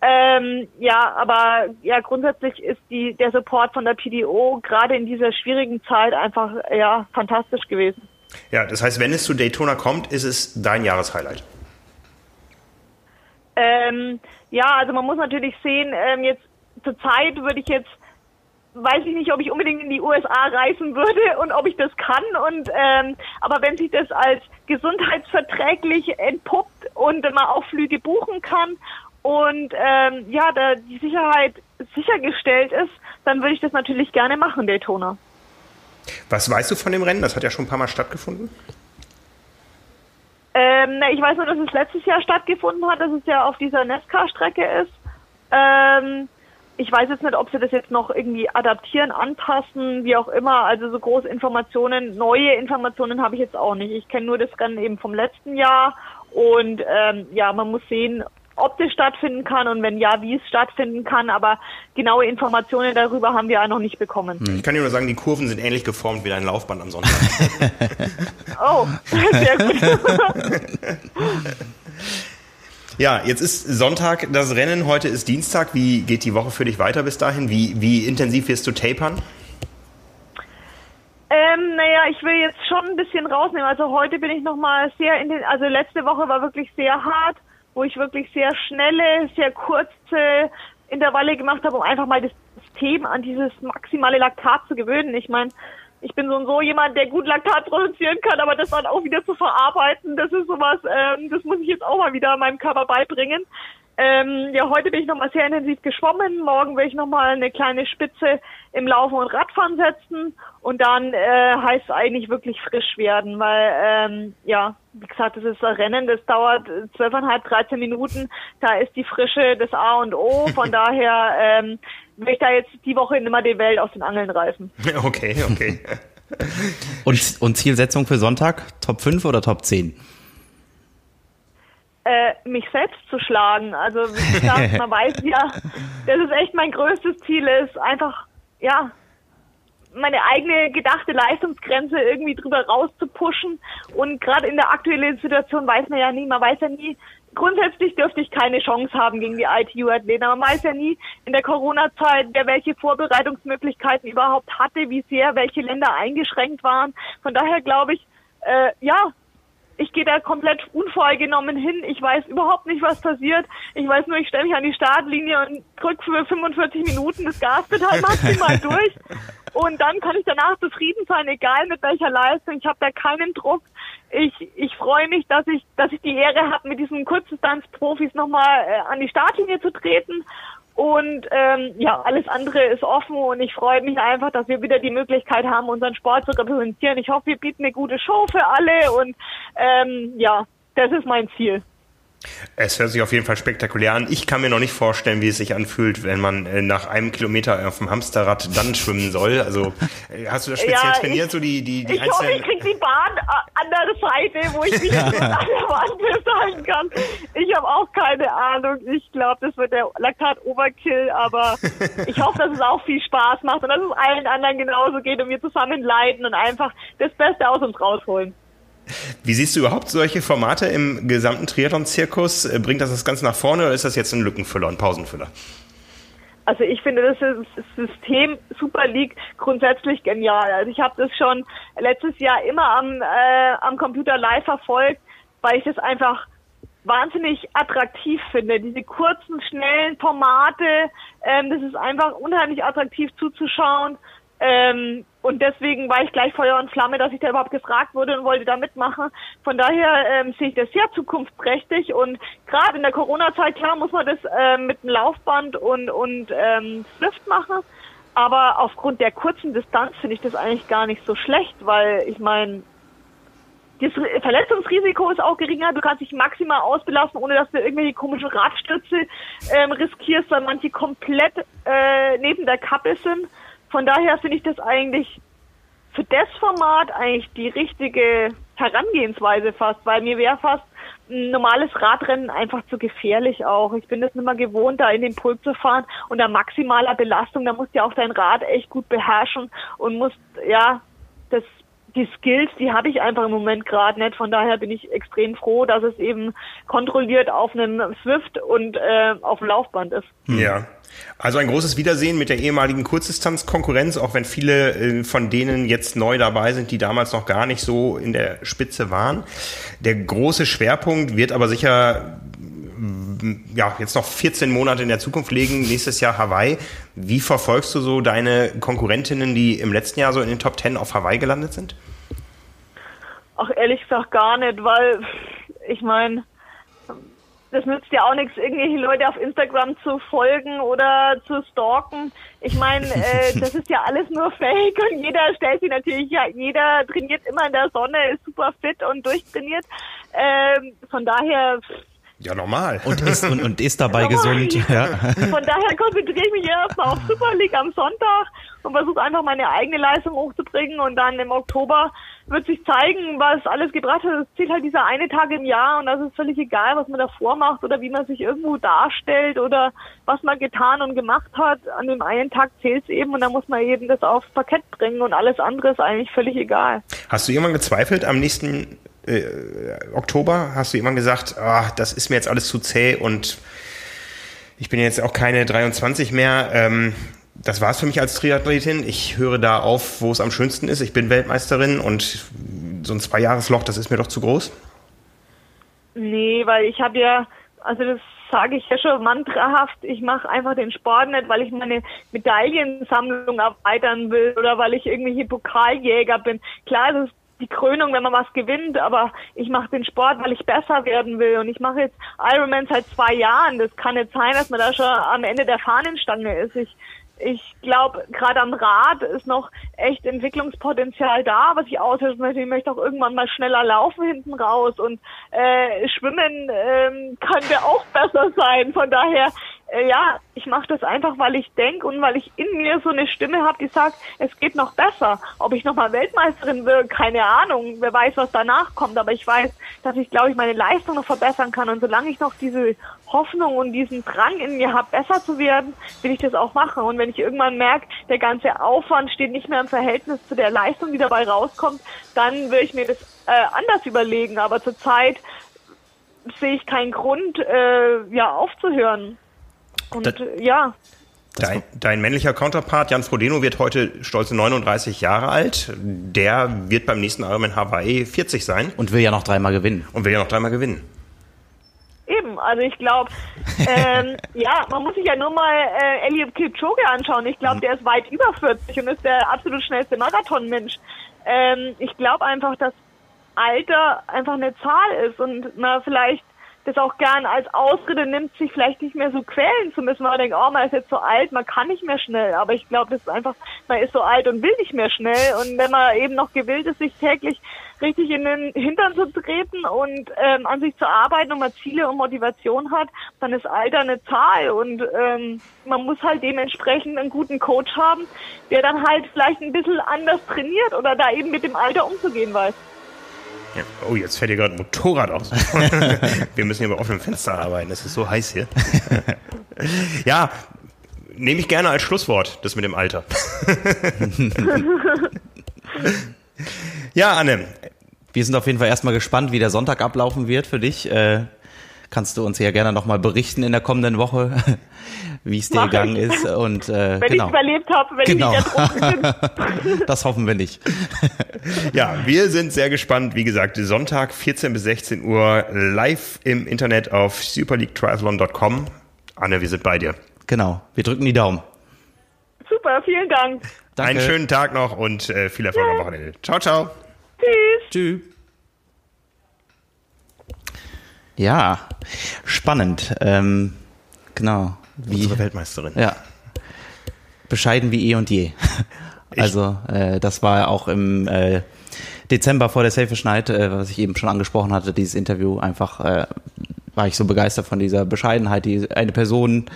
Ähm, ja, aber ja, grundsätzlich ist die, der Support von der PDO gerade in dieser schwierigen Zeit einfach ja fantastisch gewesen. Ja, das heißt, wenn es zu Daytona kommt, ist es dein Jahreshighlight. Ähm, ja, also man muss natürlich sehen, ähm, jetzt zur Zeit würde ich jetzt weiß ich nicht, ob ich unbedingt in die USA reisen würde und ob ich das kann. Und ähm, aber wenn sich das als gesundheitsverträglich entpuppt und man auch Flüge buchen kann und ähm, ja, da die Sicherheit sichergestellt ist, dann würde ich das natürlich gerne machen, Daytona. Was weißt du von dem Rennen? Das hat ja schon ein paar Mal stattgefunden. Ähm, ich weiß nur, dass es letztes Jahr stattgefunden hat, dass es ja auf dieser NASCAR-Strecke ist. Ähm, ich weiß jetzt nicht, ob sie das jetzt noch irgendwie adaptieren, anpassen, wie auch immer. Also so große Informationen, neue Informationen habe ich jetzt auch nicht. Ich kenne nur das Rennen eben vom letzten Jahr und ähm, ja, man muss sehen, ob das stattfinden kann und wenn ja, wie es stattfinden kann. Aber genaue Informationen darüber haben wir ja noch nicht bekommen. Ich kann dir nur sagen, die Kurven sind ähnlich geformt wie dein Laufband am Sonntag. oh, sehr gut. Ja, jetzt ist Sonntag das Rennen, heute ist Dienstag. Wie geht die Woche für dich weiter bis dahin? Wie, wie intensiv wirst du tapern? Ähm, naja, ich will jetzt schon ein bisschen rausnehmen. Also heute bin ich nochmal sehr in den, also letzte Woche war wirklich sehr hart, wo ich wirklich sehr schnelle, sehr kurze Intervalle gemacht habe, um einfach mal das System an dieses maximale Laktat zu gewöhnen. Ich meine, ich bin so und so jemand, der gut Laktat produzieren kann, aber das dann auch wieder zu verarbeiten, das ist sowas, ähm, das muss ich jetzt auch mal wieder meinem Körper beibringen. Ähm, ja, heute bin ich nochmal sehr intensiv geschwommen. Morgen will ich nochmal eine kleine Spitze im Laufen und Radfahren setzen. Und dann äh, heißt es eigentlich wirklich frisch werden, weil, ähm, ja, wie gesagt, das ist ein Rennen, das dauert zwölfeinhalb, dreizehn Minuten. Da ist die Frische das A und O. Von daher ähm, will ich da jetzt die Woche nicht mehr die Welt aus den Angeln reißen. Okay, okay. und, und Zielsetzung für Sonntag? Top 5 oder Top 10? Äh, mich selbst zu schlagen. Also wie gesagt, man weiß ja, das ist echt mein größtes Ziel ist, einfach, ja, meine eigene gedachte Leistungsgrenze irgendwie drüber rauszupushen. Und gerade in der aktuellen Situation weiß man ja nie, man weiß ja nie, grundsätzlich dürfte ich keine Chance haben gegen die ITU-Athleten. Man weiß ja nie in der Corona-Zeit, wer welche Vorbereitungsmöglichkeiten überhaupt hatte, wie sehr welche Länder eingeschränkt waren. Von daher glaube ich, äh, ja, ich gehe da komplett unvorgenommen hin. Ich weiß überhaupt nicht, was passiert. Ich weiß nur, ich stelle mich an die Startlinie und drücke für 45 Minuten das Gaspedal maximal durch. Und dann kann ich danach zufrieden sein, egal mit welcher Leistung. Ich habe da keinen Druck. Ich, ich freue mich, dass ich, dass ich die Ehre habe, mit diesen Kurzdistanz-Profis nochmal äh, an die Startlinie zu treten und ähm, ja, alles andere ist offen und ich freue mich einfach, dass wir wieder die Möglichkeit haben, unseren Sport zu repräsentieren. Ich hoffe, wir bieten eine gute Show für alle und ähm, ja, das ist mein Ziel. Es hört sich auf jeden Fall spektakulär an. Ich kann mir noch nicht vorstellen, wie es sich anfühlt, wenn man äh, nach einem Kilometer auf dem Hamsterrad dann schwimmen soll. Also äh, hast du das speziell ja, trainiert, ich, so die, die, die ich einzelnen... Hoffe, ich krieg die Bahn an der Seite, wo ich mich an der Wand festhalten kann. Ich habe auch keine Ahnung. Ich glaube, das wird der Laktat-Overkill, aber ich hoffe, dass es auch viel Spaß macht und dass es allen anderen genauso geht und wir zusammen leiden und einfach das Beste aus uns rausholen. Wie siehst du überhaupt solche Formate im gesamten Triathlon-Zirkus? Äh, bringt das das Ganze nach vorne oder ist das jetzt ein Lückenfüller, ein Pausenfüller? Also ich finde das System Super League grundsätzlich genial. Also ich habe das schon letztes Jahr immer am, äh, am Computer live verfolgt, weil ich das einfach wahnsinnig attraktiv finde. Diese kurzen, schnellen Formate, ähm, das ist einfach unheimlich attraktiv zuzuschauen. Ähm, und deswegen war ich gleich Feuer und Flamme, dass ich da überhaupt gefragt wurde und wollte da mitmachen. Von daher ähm, sehe ich das sehr zukunftsträchtig und gerade in der Corona-Zeit, klar, muss man das ähm, mit einem Laufband und, und ähm, Swift machen. Aber aufgrund der kurzen Distanz finde ich das eigentlich gar nicht so schlecht, weil ich meine, das Verletzungsrisiko ist auch geringer. Du kannst dich maximal ausbelassen, ohne dass du irgendwelche komischen Radstürze ähm, riskierst, weil manche komplett äh, neben der Kappe sind. Von daher finde ich das eigentlich für das Format eigentlich die richtige Herangehensweise fast, weil mir wäre fast ein normales Radrennen einfach zu gefährlich auch. Ich bin das nicht mehr gewohnt, da in den Pulk zu fahren unter maximaler Belastung. Da musst du ja auch dein Rad echt gut beherrschen und musst, ja, das die Skills, die habe ich einfach im Moment gerade nicht. Von daher bin ich extrem froh, dass es eben kontrolliert auf einem Swift und äh, auf dem Laufband ist. Ja. Also ein großes Wiedersehen mit der ehemaligen Kurzdistanzkonkurrenz, auch wenn viele äh, von denen jetzt neu dabei sind, die damals noch gar nicht so in der Spitze waren. Der große Schwerpunkt wird aber sicher ja, jetzt noch 14 Monate in der Zukunft legen, nächstes Jahr Hawaii. Wie verfolgst du so deine Konkurrentinnen, die im letzten Jahr so in den Top 10 auf Hawaii gelandet sind? Ach, ehrlich gesagt gar nicht, weil ich meine, das nützt ja auch nichts, irgendwelche Leute auf Instagram zu folgen oder zu stalken. Ich meine, äh, das ist ja alles nur Fake und jeder stellt sich natürlich, ja, jeder trainiert immer in der Sonne, ist super fit und durchtrainiert. Ähm, von daher. Ja, normal. Und ist, und, und ist dabei gesund. Ja. Von daher konzentriere ich mich erstmal auf Super League am Sonntag und versuche einfach meine eigene Leistung hochzubringen und dann im Oktober wird sich zeigen, was alles gebracht hat. Es zählt halt dieser eine Tag im Jahr und das ist völlig egal, was man davor macht oder wie man sich irgendwo darstellt oder was man getan und gemacht hat. An dem einen Tag zählt es eben und dann muss man eben das aufs Parkett bringen und alles andere ist eigentlich völlig egal. Hast du irgendwann gezweifelt am nächsten äh, Oktober? Hast du irgendwann gesagt, ah, das ist mir jetzt alles zu zäh und ich bin jetzt auch keine 23 mehr. Ähm, das war es für mich als Triathletin. Ich höre da auf, wo es am schönsten ist. Ich bin Weltmeisterin und so ein Zweijahresloch, das ist mir doch zu groß. Nee, weil ich habe ja, also das sage ich ja schon mantrahaft, ich mache einfach den Sport nicht, weil ich meine Medaillensammlung erweitern will oder weil ich irgendwelche Pokaljäger bin. Klar, es ist die Krönung, wenn man was gewinnt, aber ich mache den Sport, weil ich besser werden will und ich mache jetzt Ironman seit zwei Jahren. Das kann nicht sein, dass man da schon am Ende der Fahnenstange ist. Ich ich glaube, gerade am Rad ist noch echt Entwicklungspotenzial da, was ich aushöre. Ich möchte auch irgendwann mal schneller laufen hinten raus und äh, Schwimmen ähm, könnte auch besser sein. Von daher ja, ich mache das einfach, weil ich denke und weil ich in mir so eine Stimme habe, die sagt, es geht noch besser. Ob ich nochmal Weltmeisterin will, keine Ahnung. Wer weiß, was danach kommt. Aber ich weiß, dass ich, glaube ich, meine Leistung noch verbessern kann. Und solange ich noch diese Hoffnung und diesen Drang in mir habe, besser zu werden, will ich das auch machen. Und wenn ich irgendwann merke, der ganze Aufwand steht nicht mehr im Verhältnis zu der Leistung, die dabei rauskommt, dann will ich mir das äh, anders überlegen. Aber zurzeit sehe ich keinen Grund, äh, ja, aufzuhören. Und das, äh, ja. Dein, dein, männlicher Counterpart Jan Frodeno wird heute stolze 39 Jahre alt. Der wird beim nächsten Ironman Hawaii 40 sein. Und will ja noch dreimal gewinnen. Und will ja noch dreimal gewinnen. Eben, also ich glaube, ähm, ja, man muss sich ja nur mal äh, Elliot Kipchoge anschauen. Ich glaube, mhm. der ist weit über 40 und ist der absolut schnellste Marathonmensch. Ähm, ich glaube einfach, dass Alter einfach eine Zahl ist und man vielleicht das auch gern als Ausrede nimmt, sich vielleicht nicht mehr so quälen zu müssen, weil man denkt, oh, man ist jetzt so alt, man kann nicht mehr schnell. Aber ich glaube, das ist einfach, man ist so alt und will nicht mehr schnell. Und wenn man eben noch gewillt ist, sich täglich richtig in den Hintern zu treten und ähm, an sich zu arbeiten und man Ziele und Motivation hat, dann ist Alter eine Zahl und ähm, man muss halt dementsprechend einen guten Coach haben, der dann halt vielleicht ein bisschen anders trainiert oder da eben mit dem Alter umzugehen weiß. Ja. Oh, jetzt fährt hier gerade ein Motorrad aus. Wir müssen hier bei offenem Fenster arbeiten. Es ist so heiß hier. ja, nehme ich gerne als Schlusswort, das mit dem Alter. ja, Anne. Wir sind auf jeden Fall erstmal gespannt, wie der Sonntag ablaufen wird für dich. Äh, kannst du uns ja gerne nochmal berichten in der kommenden Woche, wie es dir gegangen ich. ist. Und, äh, wenn genau. ich überlebt habe, wenn genau. ich nicht bin. das hoffen wir nicht. ja, wir sind sehr gespannt. Wie gesagt, Sonntag 14 bis 16 Uhr live im Internet auf superleaguetriathlon.com. Anne, wir sind bei dir. Genau, wir drücken die Daumen. Super, vielen Dank. Danke. Einen schönen Tag noch und äh, viel Erfolg ja. am Wochenende. Ciao, ciao. Tschüss. Tschüss. Ja, spannend. Ähm, genau. Wie, Unsere Weltmeisterin. Ja. Bescheiden wie eh und je. Ich also äh, das war auch im äh, Dezember vor der Selfish Night, äh, was ich eben schon angesprochen hatte, dieses Interview. Einfach äh, war ich so begeistert von dieser Bescheidenheit, die eine Person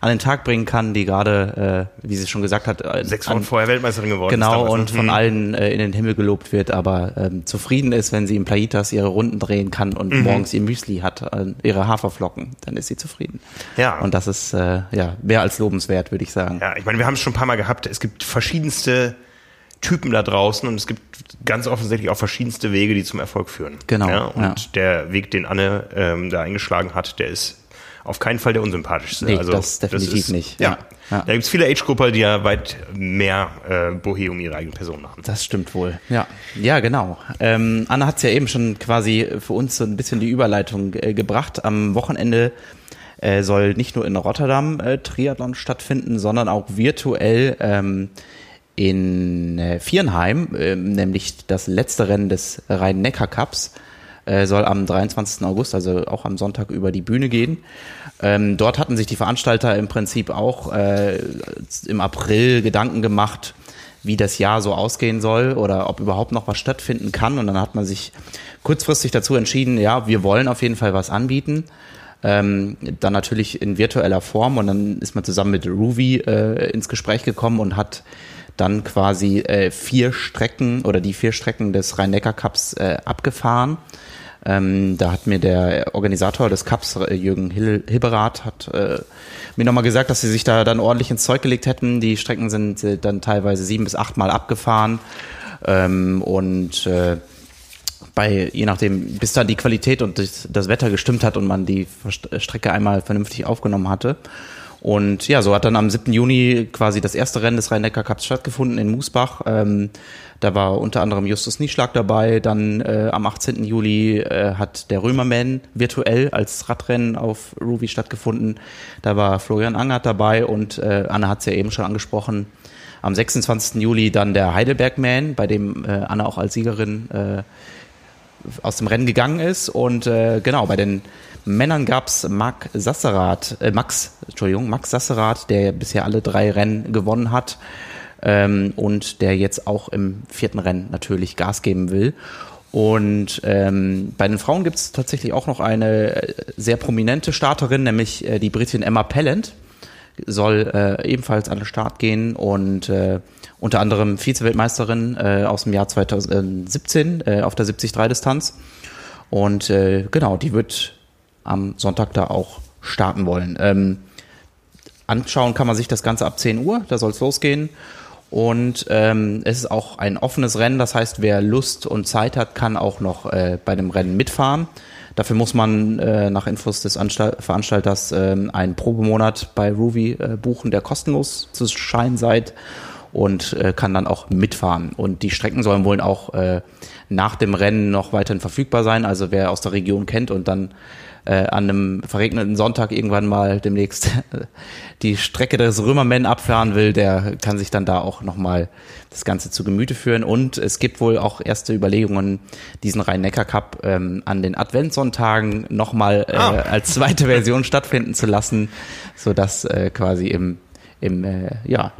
an den Tag bringen kann, die gerade, äh, wie sie schon gesagt hat, äh, sechs Wochen vorher Weltmeisterin geworden genau, ist. Genau, und von mhm. allen äh, in den Himmel gelobt wird, aber ähm, zufrieden ist, wenn sie im Plaitas ihre Runden drehen kann und mhm. morgens ihr Müsli hat, äh, ihre Haferflocken, dann ist sie zufrieden. Ja. Und das ist äh, ja mehr als lobenswert, würde ich sagen. Ja, ich meine, wir haben es schon ein paar Mal gehabt. Es gibt verschiedenste Typen da draußen und es gibt ganz offensichtlich auch verschiedenste Wege, die zum Erfolg führen. Genau, Ja, und ja. der Weg, den Anne ähm, da eingeschlagen hat, der ist auf keinen Fall der unsympathischste. Nee, das definitiv ist, nicht. Ja, Ja, da gibt's viele Age-Grupper, die ja weit mehr äh, Bohe um ihre eigene Person machen. Das stimmt wohl. Ja, ja, genau. Ähm, Anna hat es ja eben schon quasi für uns so ein bisschen die Überleitung äh, gebracht. Am Wochenende äh, soll nicht nur in Rotterdam äh, Triathlon stattfinden, sondern auch virtuell ähm, in äh, Viernheim, ähm, nämlich das letzte Rennen des Rhein-Neckar-Cups äh, soll am 23. August, also auch am Sonntag, über die Bühne gehen. Ähm, dort hatten sich die Veranstalter im Prinzip auch äh, im April Gedanken gemacht, wie das Jahr so ausgehen soll oder ob überhaupt noch was stattfinden kann. Und dann hat man sich kurzfristig dazu entschieden, ja, wir wollen auf jeden Fall was anbieten. Ähm, dann natürlich in virtueller Form und dann ist man zusammen mit Ruby äh, ins Gespräch gekommen und hat dann quasi äh, vier Strecken oder die vier Strecken des Rhein-Neckar-Cups äh, abgefahren. Ähm, da hat mir der Organisator des Cups, äh, Jürgen Hill Hibberath, hat äh, mir nochmal gesagt, dass sie sich da dann ordentlich ins Zeug gelegt hätten. Die Strecken sind äh, dann teilweise sieben bis acht Mal abgefahren. Ähm, und äh, bei, je nachdem, bis dann die Qualität und das, das Wetter gestimmt hat und man die Strecke einmal vernünftig aufgenommen hatte. Und ja, so hat dann am 7. Juni quasi das erste Rennen des Rhein-Neckar-Cups stattgefunden in Musbach. Ähm, da war unter anderem Justus Nieschlag dabei. Dann äh, am 18. Juli äh, hat der Römerman virtuell als Radrennen auf Ruby stattgefunden. Da war Florian Angert dabei und äh, Anne hat es ja eben schon angesprochen. Am 26. Juli dann der Heidelberg-Man, bei dem äh, Anne auch als Siegerin äh, aus dem Rennen gegangen ist. Und äh, genau, bei den Männern gab's Marc Sasserath, äh, Max, Entschuldigung, Max Sasserath, der bisher alle drei Rennen gewonnen hat ähm, und der jetzt auch im vierten Rennen natürlich Gas geben will. Und ähm, bei den Frauen gibt's tatsächlich auch noch eine äh, sehr prominente Starterin, nämlich äh, die Britin Emma Pellant soll äh, ebenfalls an den Start gehen und äh, unter anderem Vize-Weltmeisterin äh, aus dem Jahr 2017 äh, auf der 70-3-Distanz. Und äh, genau, die wird am Sonntag da auch starten wollen. Ähm, anschauen kann man sich das Ganze ab 10 Uhr, da soll es losgehen. Und ähm, es ist auch ein offenes Rennen, das heißt, wer Lust und Zeit hat, kann auch noch äh, bei dem Rennen mitfahren. Dafür muss man äh, nach Infos des Anstalt Veranstalters ähm, einen Probemonat bei Ruby äh, buchen, der kostenlos zu scheinen seid und äh, kann dann auch mitfahren. Und die Strecken sollen wohl auch äh, nach dem Rennen noch weiterhin verfügbar sein. Also wer aus der Region kennt und dann äh, an einem verregneten Sonntag irgendwann mal demnächst die Strecke des Römerman abfahren will, der kann sich dann da auch nochmal das Ganze zu Gemüte führen. Und es gibt wohl auch erste Überlegungen, diesen Rhein-Neckar-Cup ähm, an den Adventssonntagen nochmal äh, Ah. als zweite Version stattfinden zu lassen, sodass äh, quasi im, im äh, ja,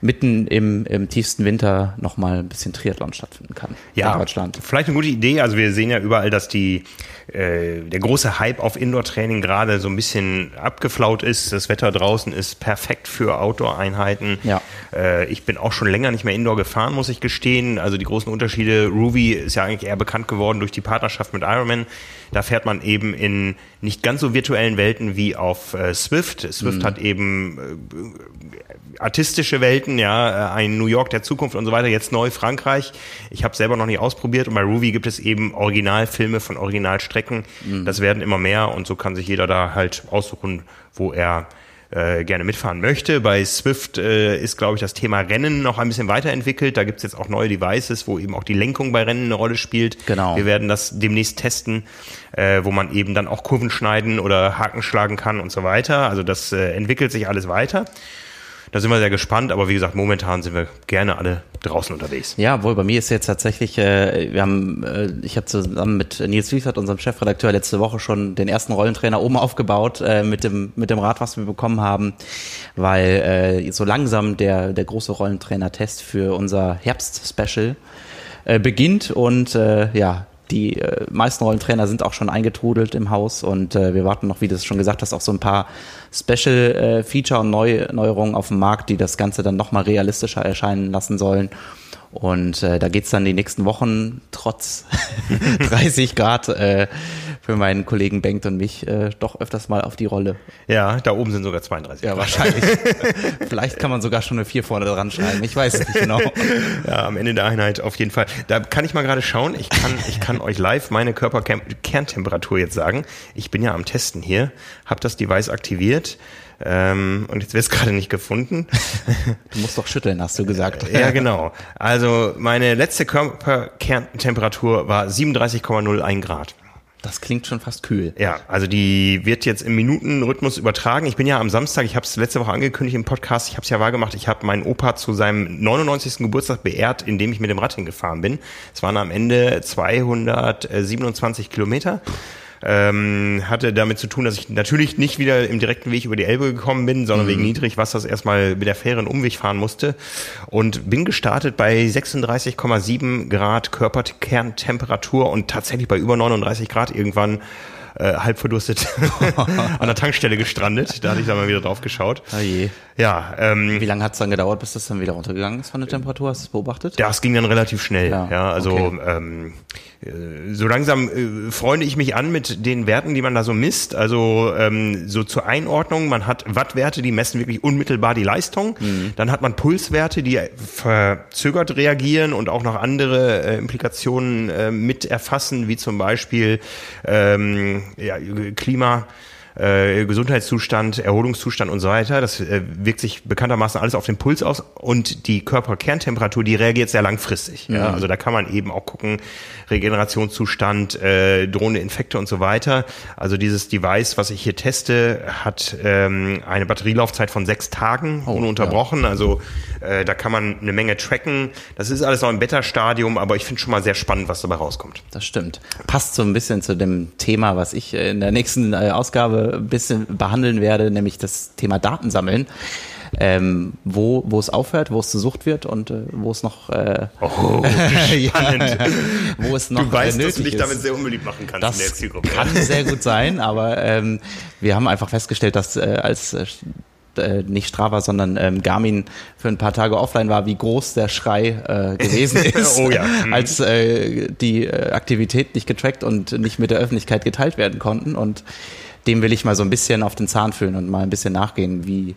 mitten im, im tiefsten Winter nochmal ein bisschen Triathlon stattfinden kann Ja, in Deutschland. vielleicht eine gute Idee. Also wir sehen ja überall, dass die äh, der große Hype auf Indoor-Training gerade so ein bisschen abgeflaut ist. Das Wetter draußen ist perfekt für Outdoor-Einheiten. Ja. Äh, ich bin auch schon länger nicht mehr Indoor gefahren, muss ich gestehen. Also die großen Unterschiede. Ruby ist ja eigentlich eher bekannt geworden durch die Partnerschaft mit Ironman. Da fährt man eben in nicht ganz so virtuellen Welten wie auf äh, Swift. Swift hat eben äh, artistische Welten, ja, äh, ein New York der Zukunft und so weiter, jetzt neu Frankreich. Ich habe selber noch nicht ausprobiert und bei Ruby gibt es eben Originalfilme von Originalstrecken. Das werden immer mehr und so kann sich jeder da halt aussuchen, wo er äh, gerne mitfahren möchte. Bei Swift äh, ist, glaube ich, das Thema Rennen noch ein bisschen weiterentwickelt. Da gibt's jetzt auch neue Devices, wo eben auch die Lenkung bei Rennen eine Rolle spielt. Genau. Wir werden das demnächst testen, äh, wo man eben dann auch Kurven schneiden oder Haken schlagen kann und so weiter. Also das äh, entwickelt sich alles weiter. Da sind wir sehr gespannt, aber wie gesagt, momentan sind wir gerne alle draußen unterwegs. Ja, wohl bei mir ist jetzt tatsächlich, äh, wir haben, äh, ich habe zusammen mit Nils Wiesert, unserem Chefredakteur, letzte Woche schon den ersten Rollentrainer oben aufgebaut äh, mit dem mit dem Rad, was wir bekommen haben, weil äh, so langsam der der große Rollentrainer-Test für unser Herbst-Special äh, beginnt und äh, ja. Die äh, meisten Rollentrainer sind auch schon eingetrudelt im Haus und äh, wir warten noch, wie du es schon gesagt hast, auch so ein paar Special-Feature und Neu Neuerungen auf dem Markt, die das Ganze dann nochmal realistischer erscheinen lassen sollen. Und äh, da geht's dann die nächsten Wochen trotz 30 Grad äh, für meinen Kollegen Bengt und mich äh, doch öfters mal auf die Rolle. Ja, da oben sind sogar 32. Ja, wahrscheinlich. Vielleicht kann man sogar schon eine 4 vorne dran schreiben. Ich weiß es nicht genau. Ja, am Ende der Einheit auf jeden Fall. Da kann ich mal gerade schauen. Ich kann, ich kann euch live meine Körperkerntemperatur jetzt sagen. Ich bin ja am Testen hier, habe das Device aktiviert. Ähm, und jetzt wird es gerade nicht gefunden. Du musst doch schütteln, hast du gesagt. ja, genau. Also meine letzte Körperkerntemperatur war 37,01 Grad. Das klingt schon fast kühl. Ja, also die wird jetzt im Minutenrhythmus übertragen. Ich bin ja am Samstag, ich habe es letzte Woche angekündigt im Podcast, ich habe es ja wahrgemacht, ich habe meinen Opa zu seinem 99. Geburtstag beehrt, indem ich mit dem Rad hingefahren bin. Es waren am Ende 227 Kilometer ähm, hatte damit zu tun, dass ich natürlich nicht wieder im direkten Weg über die Elbe gekommen bin, sondern mhm. wegen Niedrigwassers erstmal mit der Fähre einen Umweg fahren musste und bin gestartet bei 36,7 Grad Körperkerntemperatur und tatsächlich bei über 39 Grad irgendwann äh, halb verdurstet an der Tankstelle gestrandet. Da hatte ich dann mal wieder drauf geschaut. Oh je. Ja. Ähm, Wie lange hat es dann gedauert, bis das dann wieder runtergegangen ist von der Temperatur? Hast du es beobachtet? Das ging dann relativ schnell. Ja, ja also okay. ähm, äh, so langsam äh, freunde ich mich an mit den Werten, die man da so misst. Also ähm, so zur Einordnung, man hat Wattwerte, die messen wirklich unmittelbar die Leistung. Mhm. Dann hat man Pulswerte, die verzögert reagieren und auch noch andere äh, Implikationen äh, mit erfassen, wie zum Beispiel ähm, ja, Klima äh, Gesundheitszustand, Erholungszustand und so weiter. Das äh, wirkt sich bekanntermaßen alles auf den Puls aus und die Körperkerntemperatur, die reagiert sehr langfristig. Mhm. Ja? Also da kann man eben auch gucken, Regenerationszustand, äh, drohende Infekte und so weiter. Also dieses Device, was ich hier teste, hat ähm, eine Batterielaufzeit von sechs Tagen oh, ununterbrochen. Ja. Also äh, da kann man eine Menge tracken. Das ist alles noch im Beta-Stadium, aber ich finde schon mal sehr spannend, was dabei rauskommt. Das stimmt. Passt so ein bisschen zu dem Thema, was ich in der nächsten äh, Ausgabe ein bisschen behandeln werde, nämlich das Thema Datensammeln. Ähm, wo, wo es aufhört, wo es gesucht wird und äh, wo es noch äh, oh, spannend. ja, wo es noch du weißt, äh, dass du dich ist. damit sehr unbeliebt machen kannst das in der Zielgruppe. Kann sehr gut sein, aber ähm, wir haben einfach festgestellt, dass äh, als äh, äh, nicht Strava, sondern ähm, Garmin für ein paar Tage offline war, wie groß der Schrei äh, gewesen ist, oh ja. Mhm. als äh, die äh, Aktivität nicht getrackt und nicht mit der Öffentlichkeit geteilt werden konnten. Und dem will ich mal so ein bisschen auf den Zahn fühlen und mal ein bisschen nachgehen, wie,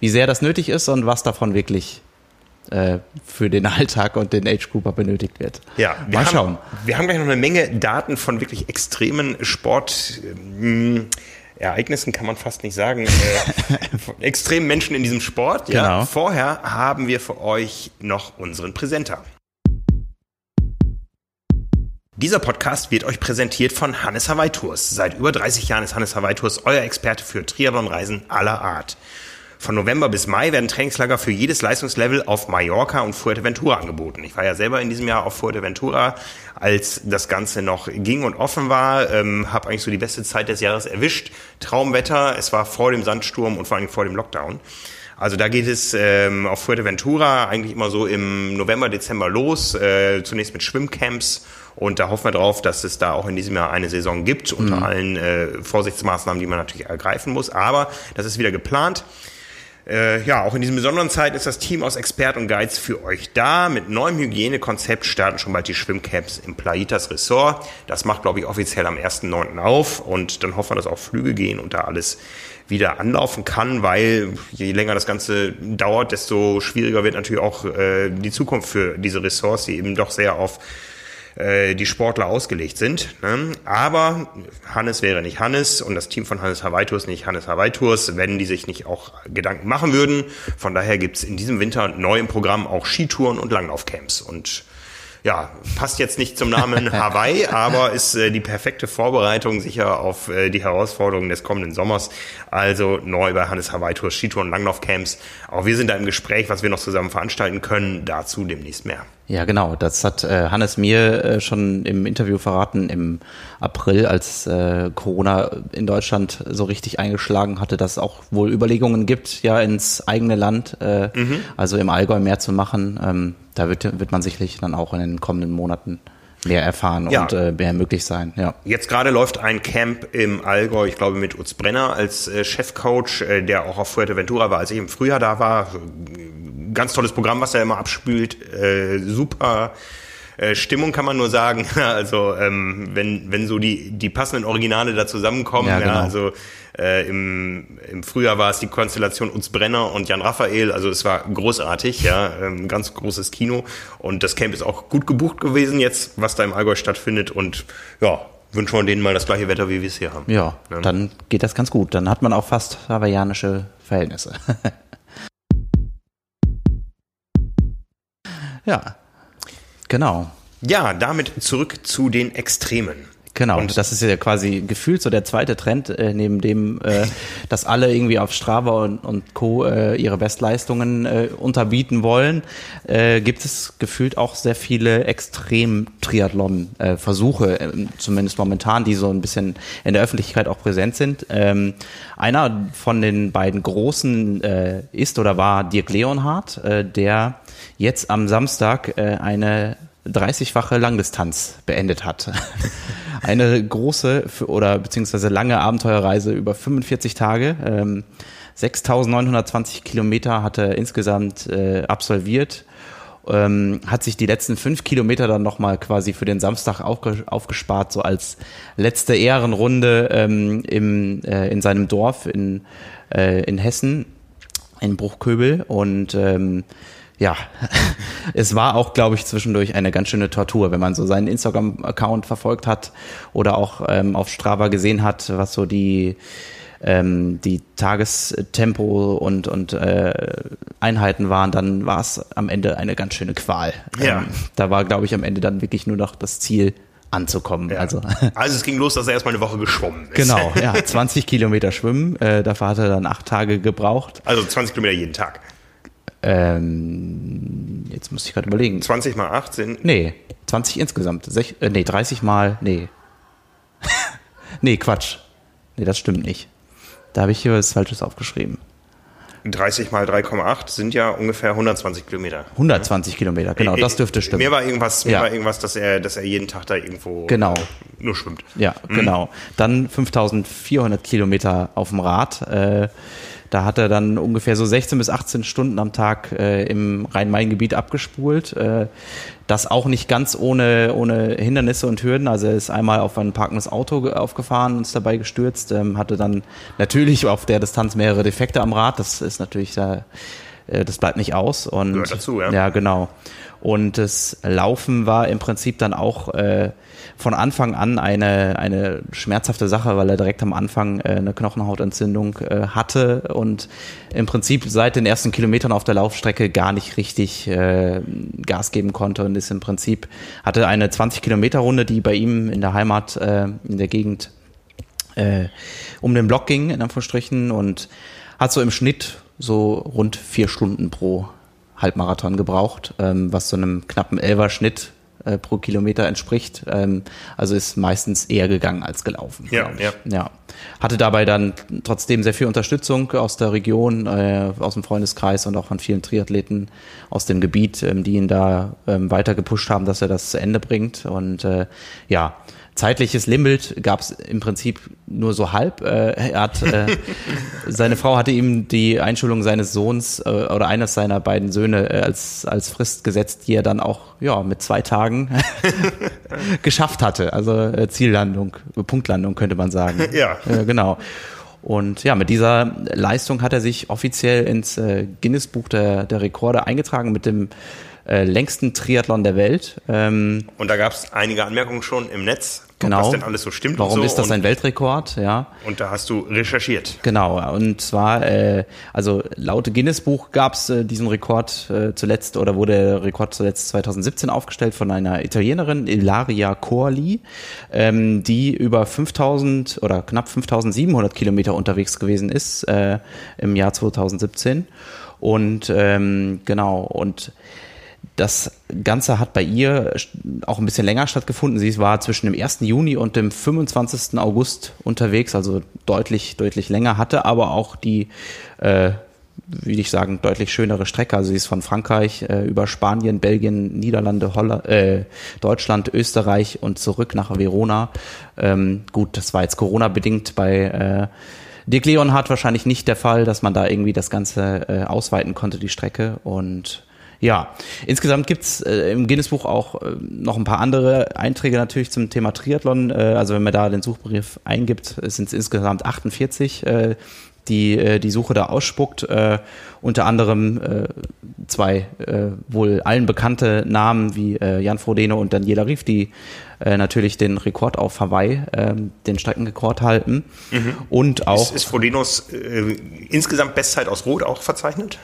wie sehr das nötig ist und was davon wirklich äh, für den Alltag und den Age Grouper benötigt wird. Ja, wir mal haben, schauen. Wir haben gleich noch eine Menge Daten von wirklich extremen Sport. Ähm, Ereignissen kann man fast nicht sagen, äh, extremen Menschen in diesem Sport. Ja. Genau. Vorher haben wir für euch noch unseren Präsenter. Dieser Podcast wird euch präsentiert von Hannes Hawaii Tours. Seit über 30 Jahren ist Hannes Hawaii Tours euer Experte für Triathlon-Reisen aller Art. Von November bis Mai werden Trainingslager für jedes Leistungslevel auf Mallorca und Fuerteventura angeboten. Ich war ja selber in diesem Jahr auf Fuerteventura, als das Ganze noch ging und offen war. Ähm, habe eigentlich so die beste Zeit des Jahres erwischt. Traumwetter. Es war vor dem Sandsturm und vor allem vor dem Lockdown. Also da geht es ähm, auf Fuerteventura eigentlich immer so im November, Dezember los. Äh, zunächst mit Schwimmcamps und da hoffen wir drauf, dass es da auch in diesem Jahr eine Saison gibt, unter mhm. allen äh, Vorsichtsmaßnahmen, die man natürlich ergreifen muss. Aber das ist wieder geplant. Äh, ja, auch in diesen besonderen Zeiten ist das Team aus Experten und Guides für euch da. Mit neuem Hygienekonzept starten schon bald die Schwimmcamps im Plaitas Resort. Das macht, glaube ich, offiziell am 1.9. auf. Und dann hoffen wir, dass auch Flüge gehen und da alles wieder anlaufen kann, weil je länger das Ganze dauert, desto schwieriger wird natürlich auch äh, die Zukunft für diese Ressorts, die eben doch sehr auf äh, die Sportler ausgelegt sind. Ne? Aber Hannes wäre nicht Hannes und das Team von Hannes Hawaii Tours nicht Hannes Hawaii Tours, wenn die sich nicht auch Gedanken machen würden. Von daher gibt's in diesem Winter neu im Programm auch Skitouren und Langlaufcamps und ja, passt jetzt nicht zum Namen Hawaii, aber ist äh, die perfekte Vorbereitung sicher auf äh, die Herausforderungen des kommenden Sommers. Also neu bei Hannes Hawaii Tours Skitour und Langlaufcamps. Auch wir sind da im Gespräch, was wir noch zusammen veranstalten können. Dazu demnächst mehr. Ja, genau. Das hat äh, Hannes mir äh, schon im Interview verraten im April, als äh, Corona in Deutschland so richtig eingeschlagen hatte, dass es auch wohl Überlegungen gibt, ja ins eigene Land, äh, mhm. also im Allgäu mehr zu machen. Ähm, da wird, wird man sicherlich dann auch in den kommenden Monaten mehr erfahren ja. und äh, mehr möglich sein. Ja. Jetzt gerade läuft ein Camp im Allgäu, ich glaube mit Utz Brenner als äh, Chefcoach, äh, der auch auf Fuerteventura war, als ich im Frühjahr da war. Ganz tolles Programm, was er immer abspült. Äh, super Äh, Stimmung kann man nur sagen, also ähm, wenn, wenn so die, die passenden Originale da zusammenkommen, Ja, ja, genau. also äh, im, im Frühjahr war es die Konstellation Utz Brenner und Jan Raphael, also es war großartig, ja, ähm, ganz großes Kino und das Camp ist auch gut gebucht gewesen jetzt, was da im Allgäu stattfindet und ja, wünschen wir denen mal das gleiche Wetter, wie wir es hier haben. Ja, Ja. dann geht das ganz gut. Dann hat man auch fast hawaiianische Verhältnisse. ja, genau. Ja, damit zurück zu den Extremen. Genau, Und- das ist ja quasi gefühlt so der zweite Trend, äh, neben dem, äh, dass alle irgendwie auf Strava und, und Co. Äh, ihre Bestleistungen äh, unterbieten wollen, äh, gibt es gefühlt auch sehr viele Extrem-Triathlon-Versuche, äh, zumindest momentan, die so ein bisschen in der Öffentlichkeit auch präsent sind. Ähm, einer von den beiden großen äh, ist oder war Dirk Leonhardt, äh, der jetzt am Samstag äh, eine 30-fache Langdistanz beendet hat. Eine große oder beziehungsweise lange Abenteuerreise über 45 Tage. Ähm, 6.920 Kilometer hat er insgesamt äh, absolviert. Ähm, hat sich die letzten fünf Kilometer dann nochmal quasi für den Samstag aufge aufgespart, so als letzte Ehrenrunde ähm, im, äh, in seinem Dorf in, äh, in Hessen, in Bruchköbel. Und ähm, ja, es war auch, glaube ich, zwischendurch eine ganz schöne Tortur, wenn man so seinen Instagram-Account verfolgt hat oder auch ähm, auf Strava gesehen hat, was so die ähm, die Tagestempo und und äh, Einheiten waren, dann war es am Ende eine ganz schöne Qual. Ja. Ähm, da war, glaube ich, am Ende dann wirklich nur noch das Ziel anzukommen. Ja. Also also es ging los, dass er erstmal eine Woche geschwommen ist. genau, ja, 20 Kilometer schwimmen. Äh, dafür hat er dann acht Tage gebraucht. Also 20 Kilometer jeden Tag. Ähm, jetzt muss ich gerade überlegen. 20 mal 8 sind Nee, 20 insgesamt. Sech, äh, nee, 30 mal, nee. nee, Quatsch. Nee, das stimmt nicht. Da habe ich hier was Falsches aufgeschrieben. 30 mal 3,8 sind ja ungefähr 120 Kilometer. 120 Kilometer, genau, das dürfte stimmen. Mir war irgendwas, mir Ja. war irgendwas, dass er, dass er jeden Tag da irgendwo Genau. äh, nur schwimmt. Ja, genau. Dann 5400 Kilometer auf dem Rad. Äh, da hat er dann ungefähr so 16 bis 18 Stunden am Tag äh, im Rhein-Main-Gebiet abgespult. Äh, das auch nicht ganz ohne, ohne Hindernisse und Hürden. Also er ist einmal auf ein parkendes Auto ge- aufgefahren und ist dabei gestürzt. Ähm, hatte dann natürlich auf der Distanz mehrere Defekte am Rad. Das ist natürlich da, äh, das bleibt nicht aus. Und, Gehört dazu, ja. Ja, genau. Und das Laufen war im Prinzip dann auch äh, von Anfang an eine, eine schmerzhafte Sache, weil er direkt am Anfang äh, eine Knochenhautentzündung äh, hatte und im Prinzip seit den ersten Kilometern auf der Laufstrecke gar nicht richtig äh, Gas geben konnte und ist im Prinzip, hatte eine 20 Kilometer Runde, die bei ihm in der Heimat, äh, in der Gegend äh, um den Block ging, in Anführungsstrichen, und hat so im Schnitt so rund vier Stunden pro Halbmarathon gebraucht, ähm, was so einem knappen Elfer-Schnitt äh, pro Kilometer entspricht. Ähm, also ist meistens eher gegangen als gelaufen. Ja, ja. ja. Hatte dabei dann trotzdem sehr viel Unterstützung aus der Region, äh, aus dem Freundeskreis und auch von vielen Triathleten aus dem Gebiet, ähm, die ihn da ähm, weiter gepusht haben, dass er das zu Ende bringt. Und äh, ja, zeitliches Limit gab es im Prinzip nur so halb. Äh, er hat, äh, seine Frau hatte ihm die Einschulung seines Sohns äh, oder eines seiner beiden Söhne äh, als, als Frist gesetzt, die er dann auch ja, mit zwei Tagen geschafft hatte. Also äh, Ziellandung, Punktlandung könnte man sagen. Ja. Äh, genau. Und ja, mit dieser Leistung hat er sich offiziell ins Guinness-Buch der, der Rekorde eingetragen mit dem äh, längsten Triathlon der Welt. Ähm, Und da gab es einige Anmerkungen schon im Netz, genau. das denn alles so stimmt Warum so. ist das ein Weltrekord? Ja. und da hast du recherchiert. Genau, und zwar, äh, also laut Guinness-Buch gab es äh, diesen Rekord äh, zuletzt oder wurde der Rekord zuletzt 2017 aufgestellt von einer Italienerin, Ilaria Corli, ähm, die über 5000 oder knapp 5700 Kilometer unterwegs gewesen ist äh, im Jahr 2017. Und ähm, genau, und das Ganze hat bei ihr auch ein bisschen länger stattgefunden. Sie war zwischen dem 1. Juni und dem 25. August unterwegs, also deutlich, deutlich länger, hatte aber auch die, äh, wie ich sagen, deutlich schönere Strecke. Also sie ist von Frankreich äh, über Spanien, Belgien, Niederlande, Holland, äh, Deutschland, Österreich und zurück nach Verona. Ähm, gut, das war jetzt Corona-bedingt bei äh, Dick Leonhardt wahrscheinlich nicht der Fall, dass man da irgendwie das Ganze äh, ausweiten konnte, die Strecke. Und Ja, insgesamt gibt's äh, im Guinness-Buch auch äh, noch ein paar andere Einträge natürlich zum Thema Triathlon. Äh, also wenn man da den Suchbegriff eingibt, sind es insgesamt 48, äh, die äh, die Suche da ausspuckt. Äh, unter anderem zwei wohl allen bekannte Namen wie Jan Frodeno und Daniela Rief, die natürlich den Rekord auf Hawaii, äh, den Streckenrekord halten. Mhm. Und auch Ist, ist Frodinos äh, insgesamt Bestzeit aus Rot auch verzeichnet?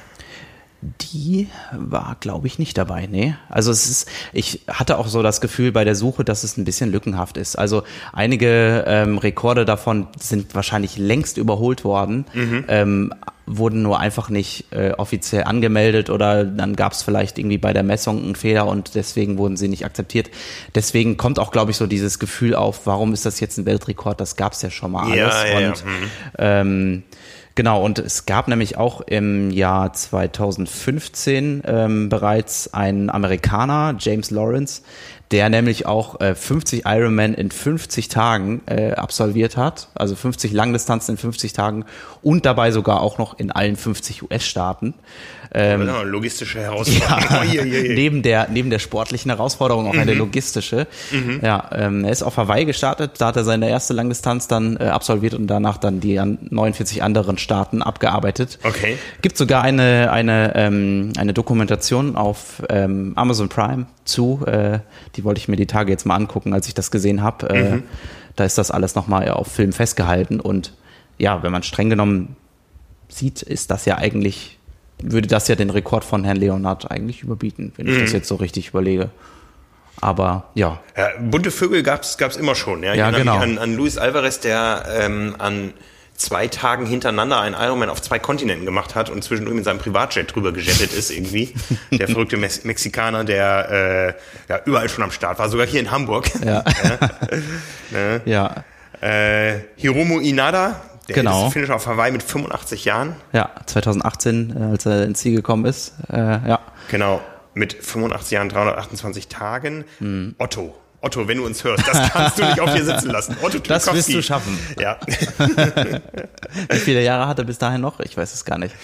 Die war, glaube ich, nicht dabei, nee. Also es ist, ich hatte auch so das Gefühl bei der Suche, dass es ein bisschen lückenhaft ist. Also einige ähm, Rekorde davon sind wahrscheinlich längst überholt worden, ähm, wurden nur einfach nicht äh, offiziell angemeldet oder dann gab es vielleicht irgendwie bei der Messung einen Fehler und deswegen wurden sie nicht akzeptiert. Deswegen kommt auch, glaube ich, so dieses Gefühl auf, warum ist das jetzt ein Weltrekord? Das gab es ja schon mal Ja, alles. ja, ja. und ähm, Genau, und es gab nämlich auch im Jahr 2015 ähm, bereits einen Amerikaner, James Lawrence, der nämlich auch äh, 50 Ironman in 50 Tagen äh, absolviert hat, also 50 Langdistanzen in 50 Tagen und dabei sogar auch noch in allen 50 US-Staaten. Ähm, Ja, logistische Herausforderung. Ui. neben der neben der sportlichen Herausforderung auch eine logistische. Ja, ähm, er ist auf Hawaii gestartet, da hat er seine erste Langdistanz dann äh, absolviert und danach dann die an 49 anderen Staaten abgearbeitet. Okay. Gibt sogar eine eine ähm, eine Dokumentation auf ähm, Amazon Prime zu. Äh, die wollte ich mir die Tage jetzt mal angucken, als ich das gesehen habe. Äh, Da ist das alles nochmal auf Film festgehalten und ja, wenn man streng genommen sieht, ist das ja eigentlich, würde das ja den Rekord von Herrn Leonard eigentlich überbieten, wenn ich das jetzt so richtig überlege. Aber ja, Ja, bunte Vögel gab's gab's immer schon. Ja, Ich Ja, genau. An, an Luis Alvarez, der ähm, an zwei Tagen hintereinander einen Ironman auf zwei Kontinenten gemacht hat und zwischendurch mit seinem Privatjet drüber gejettet ist irgendwie. Der verrückte Mex Mexikaner, der äh, ja, überall schon am Start war, sogar hier in Hamburg. ja. ja. Äh, Hiromu Inada, der Genau. Finisher auf Hawaii mit 85 Jahren. Ja, 2018, äh, als er ins Ziel gekommen ist. Äh, ja. Genau, mit 85 Jahren, 328 Tagen. Hm. Otto. Otto, wenn du uns hörst, das kannst du nicht auf dir sitzen lassen. Otto Das wirst du schaffen. Ja. Wie viele Jahre hat er bis dahin noch? Ich weiß es gar nicht.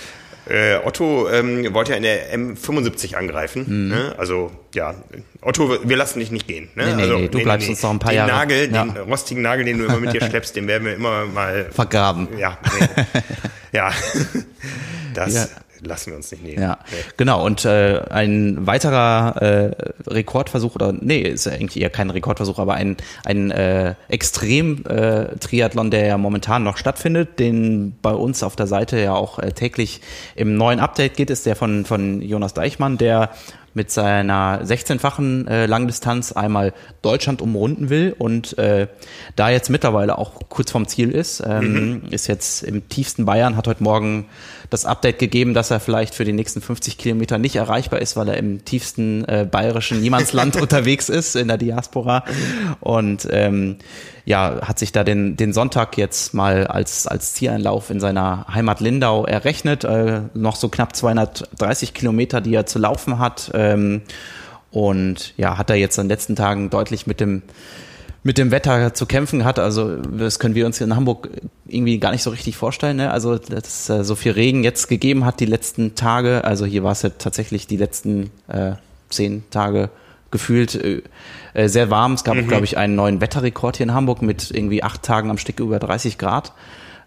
Äh, Otto ähm, wollte ja in der M75 angreifen. Mhm. Ne? Also ja, Otto, wir lassen dich nicht gehen. Ne? Nee, nee, also, nee, du bleibst uns noch ein paar den Jahre. Nagel, Ja. den rostigen Nagel, den du immer mit dir schleppst, den werden wir immer mal. Vergraben. Ja, nee. ja. Das Ja. Lassen wir uns nicht nehmen. Ja, Nee. genau. Und äh, ein weiterer äh, Rekordversuch, oder nee, ist eigentlich eher kein Rekordversuch, aber ein, ein äh, Extrem-Triathlon, der ja momentan noch stattfindet, den bei uns auf der Seite ja auch äh, täglich im neuen Update geht, ist der von, von Jonas Deichmann, der mit seiner 16-fachen äh, Langdistanz einmal Deutschland umrunden will und äh, da jetzt mittlerweile auch kurz vorm Ziel ist, ähm, ist jetzt im tiefsten Bayern, hat heute Morgen das Update gegeben, dass er vielleicht für die nächsten 50 Kilometer nicht erreichbar ist, weil er im tiefsten äh, bayerischen Niemandsland unterwegs ist, in der Diaspora. Und ähm, ja, hat sich da den, den Sonntag jetzt mal als, als Zieleinlauf in seiner Heimat Lindau errechnet. Äh, noch so knapp 230 Kilometer, die er zu laufen hat. Ähm, und ja, hat er jetzt in den letzten Tagen deutlich mit dem mit dem Wetter zu kämpfen gehabt. Also das können wir uns hier in Hamburg irgendwie gar nicht so richtig vorstellen. Ne? Also dass es äh, so viel Regen jetzt gegeben hat die letzten Tage. Also hier war es ja tatsächlich die letzten äh, zehn Tage gefühlt äh, äh, sehr warm. Es gab, Mhm. glaube ich, einen neuen Wetterrekord hier in Hamburg mit irgendwie acht Tagen am Stück über 30 Grad.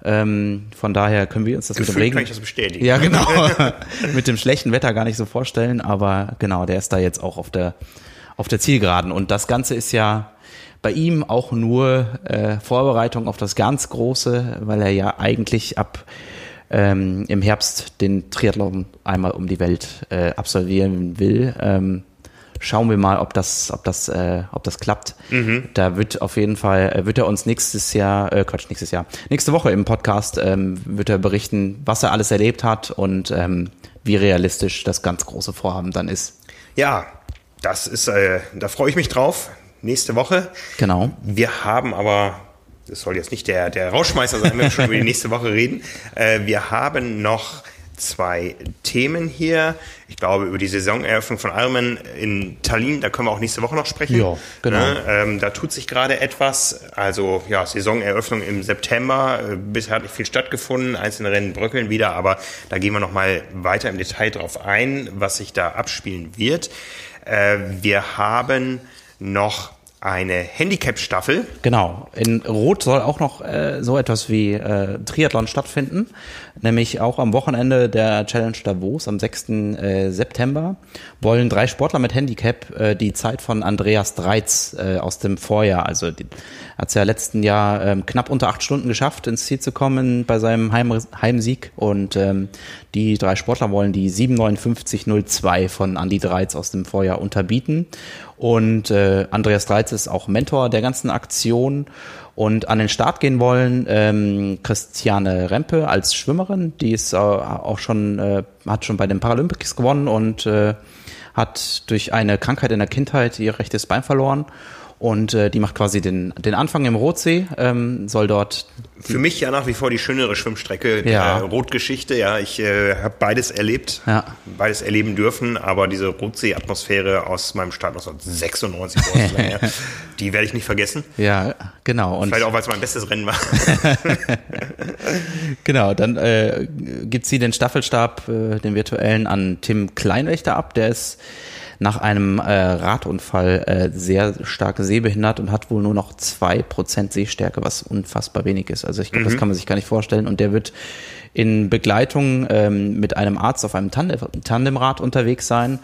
Ähm, von daher können wir uns das mit dem Regen kann ich das bestätigen. ja, genau. Mit dem schlechten Wetter gar nicht so vorstellen, aber genau, der ist da jetzt auch auf der, auf der Zielgeraden. Und das Ganze ist ja bei ihm auch nur äh, Vorbereitung auf das ganz Große, weil er ja eigentlich ab ähm, im Herbst den Triathlon einmal um die Welt äh, absolvieren will. Ähm, schauen wir mal, ob das, ob das, äh, ob das klappt. Da wird auf jeden Fall, äh, wird er uns nächstes Jahr, äh, Quatsch, nächstes Jahr, nächste Woche im Podcast ähm, wird er berichten, was er alles erlebt hat und ähm, wie realistisch das ganz große Vorhaben dann ist. Ja, das ist, äh, da freue ich mich drauf. Nächste Woche. Genau. Wir haben aber, das soll jetzt nicht der, der Rauschmeißer sein, wenn wir schon über die nächste Woche reden. Äh, wir haben noch zwei Themen hier. Ich glaube, über die Saisoneröffnung von Ironman in Tallinn, da können wir auch nächste Woche noch sprechen. Ja, genau. Ne? Ähm, da tut sich gerade etwas. Also ja, Saisoneröffnung im September. Äh, Bisher hat nicht viel stattgefunden. Einzelne Rennen bröckeln wieder, aber da gehen wir noch mal weiter im Detail drauf ein, was sich da abspielen wird. Äh, wir haben noch eine Handicap-Staffel. Genau. In Rot soll auch noch äh, so etwas wie äh, Triathlon stattfinden, nämlich auch am Wochenende der Challenge Davos am 6. Äh, September wollen drei Sportler mit Handicap äh, die Zeit von Andreas Dreiz äh, aus dem Vorjahr, also hat es ja letzten Jahr ähm, knapp unter acht Stunden geschafft, ins Ziel zu kommen bei seinem Heim Heimsieg und ähm, die drei Sportler wollen die 75902 von Andy Dreiz aus dem Vorjahr unterbieten und äh, Andreas Dreiz ist auch Mentor der ganzen Aktion. Und an den Start gehen wollen ähm, Christiane Rempe als Schwimmerin, die ist äh, auch schon äh, hat schon bei den Paralympics gewonnen und äh, hat durch eine Krankheit in der Kindheit ihr rechtes Bein verloren und äh, die macht quasi den, den Anfang im Rotsee, ähm, soll dort. Für mich ja nach wie vor die schönere Schwimmstrecke, Ja. äh, Rotgeschichte. Ja, ich äh, habe beides erlebt, Ja. beides erleben dürfen, aber diese Rotsee-Atmosphäre aus meinem Start 1996, wo es lang her, die werde ich nicht vergessen. Ja, genau. Und Vielleicht auch, weil es mein bestes Rennen war. Genau, dann äh, gibt sie den Staffelstab, äh, den virtuellen, an Tim Kleinrechter ab. Der ist nach einem äh, Radunfall äh, sehr stark sehbehindert und hat wohl nur noch zwei Prozent Sehstärke, was unfassbar wenig ist. Also ich glaube, das kann man sich gar nicht vorstellen. Und der wird in Begleitung ähm, mit einem Arzt auf einem Tandem, Tandemrad unterwegs sein.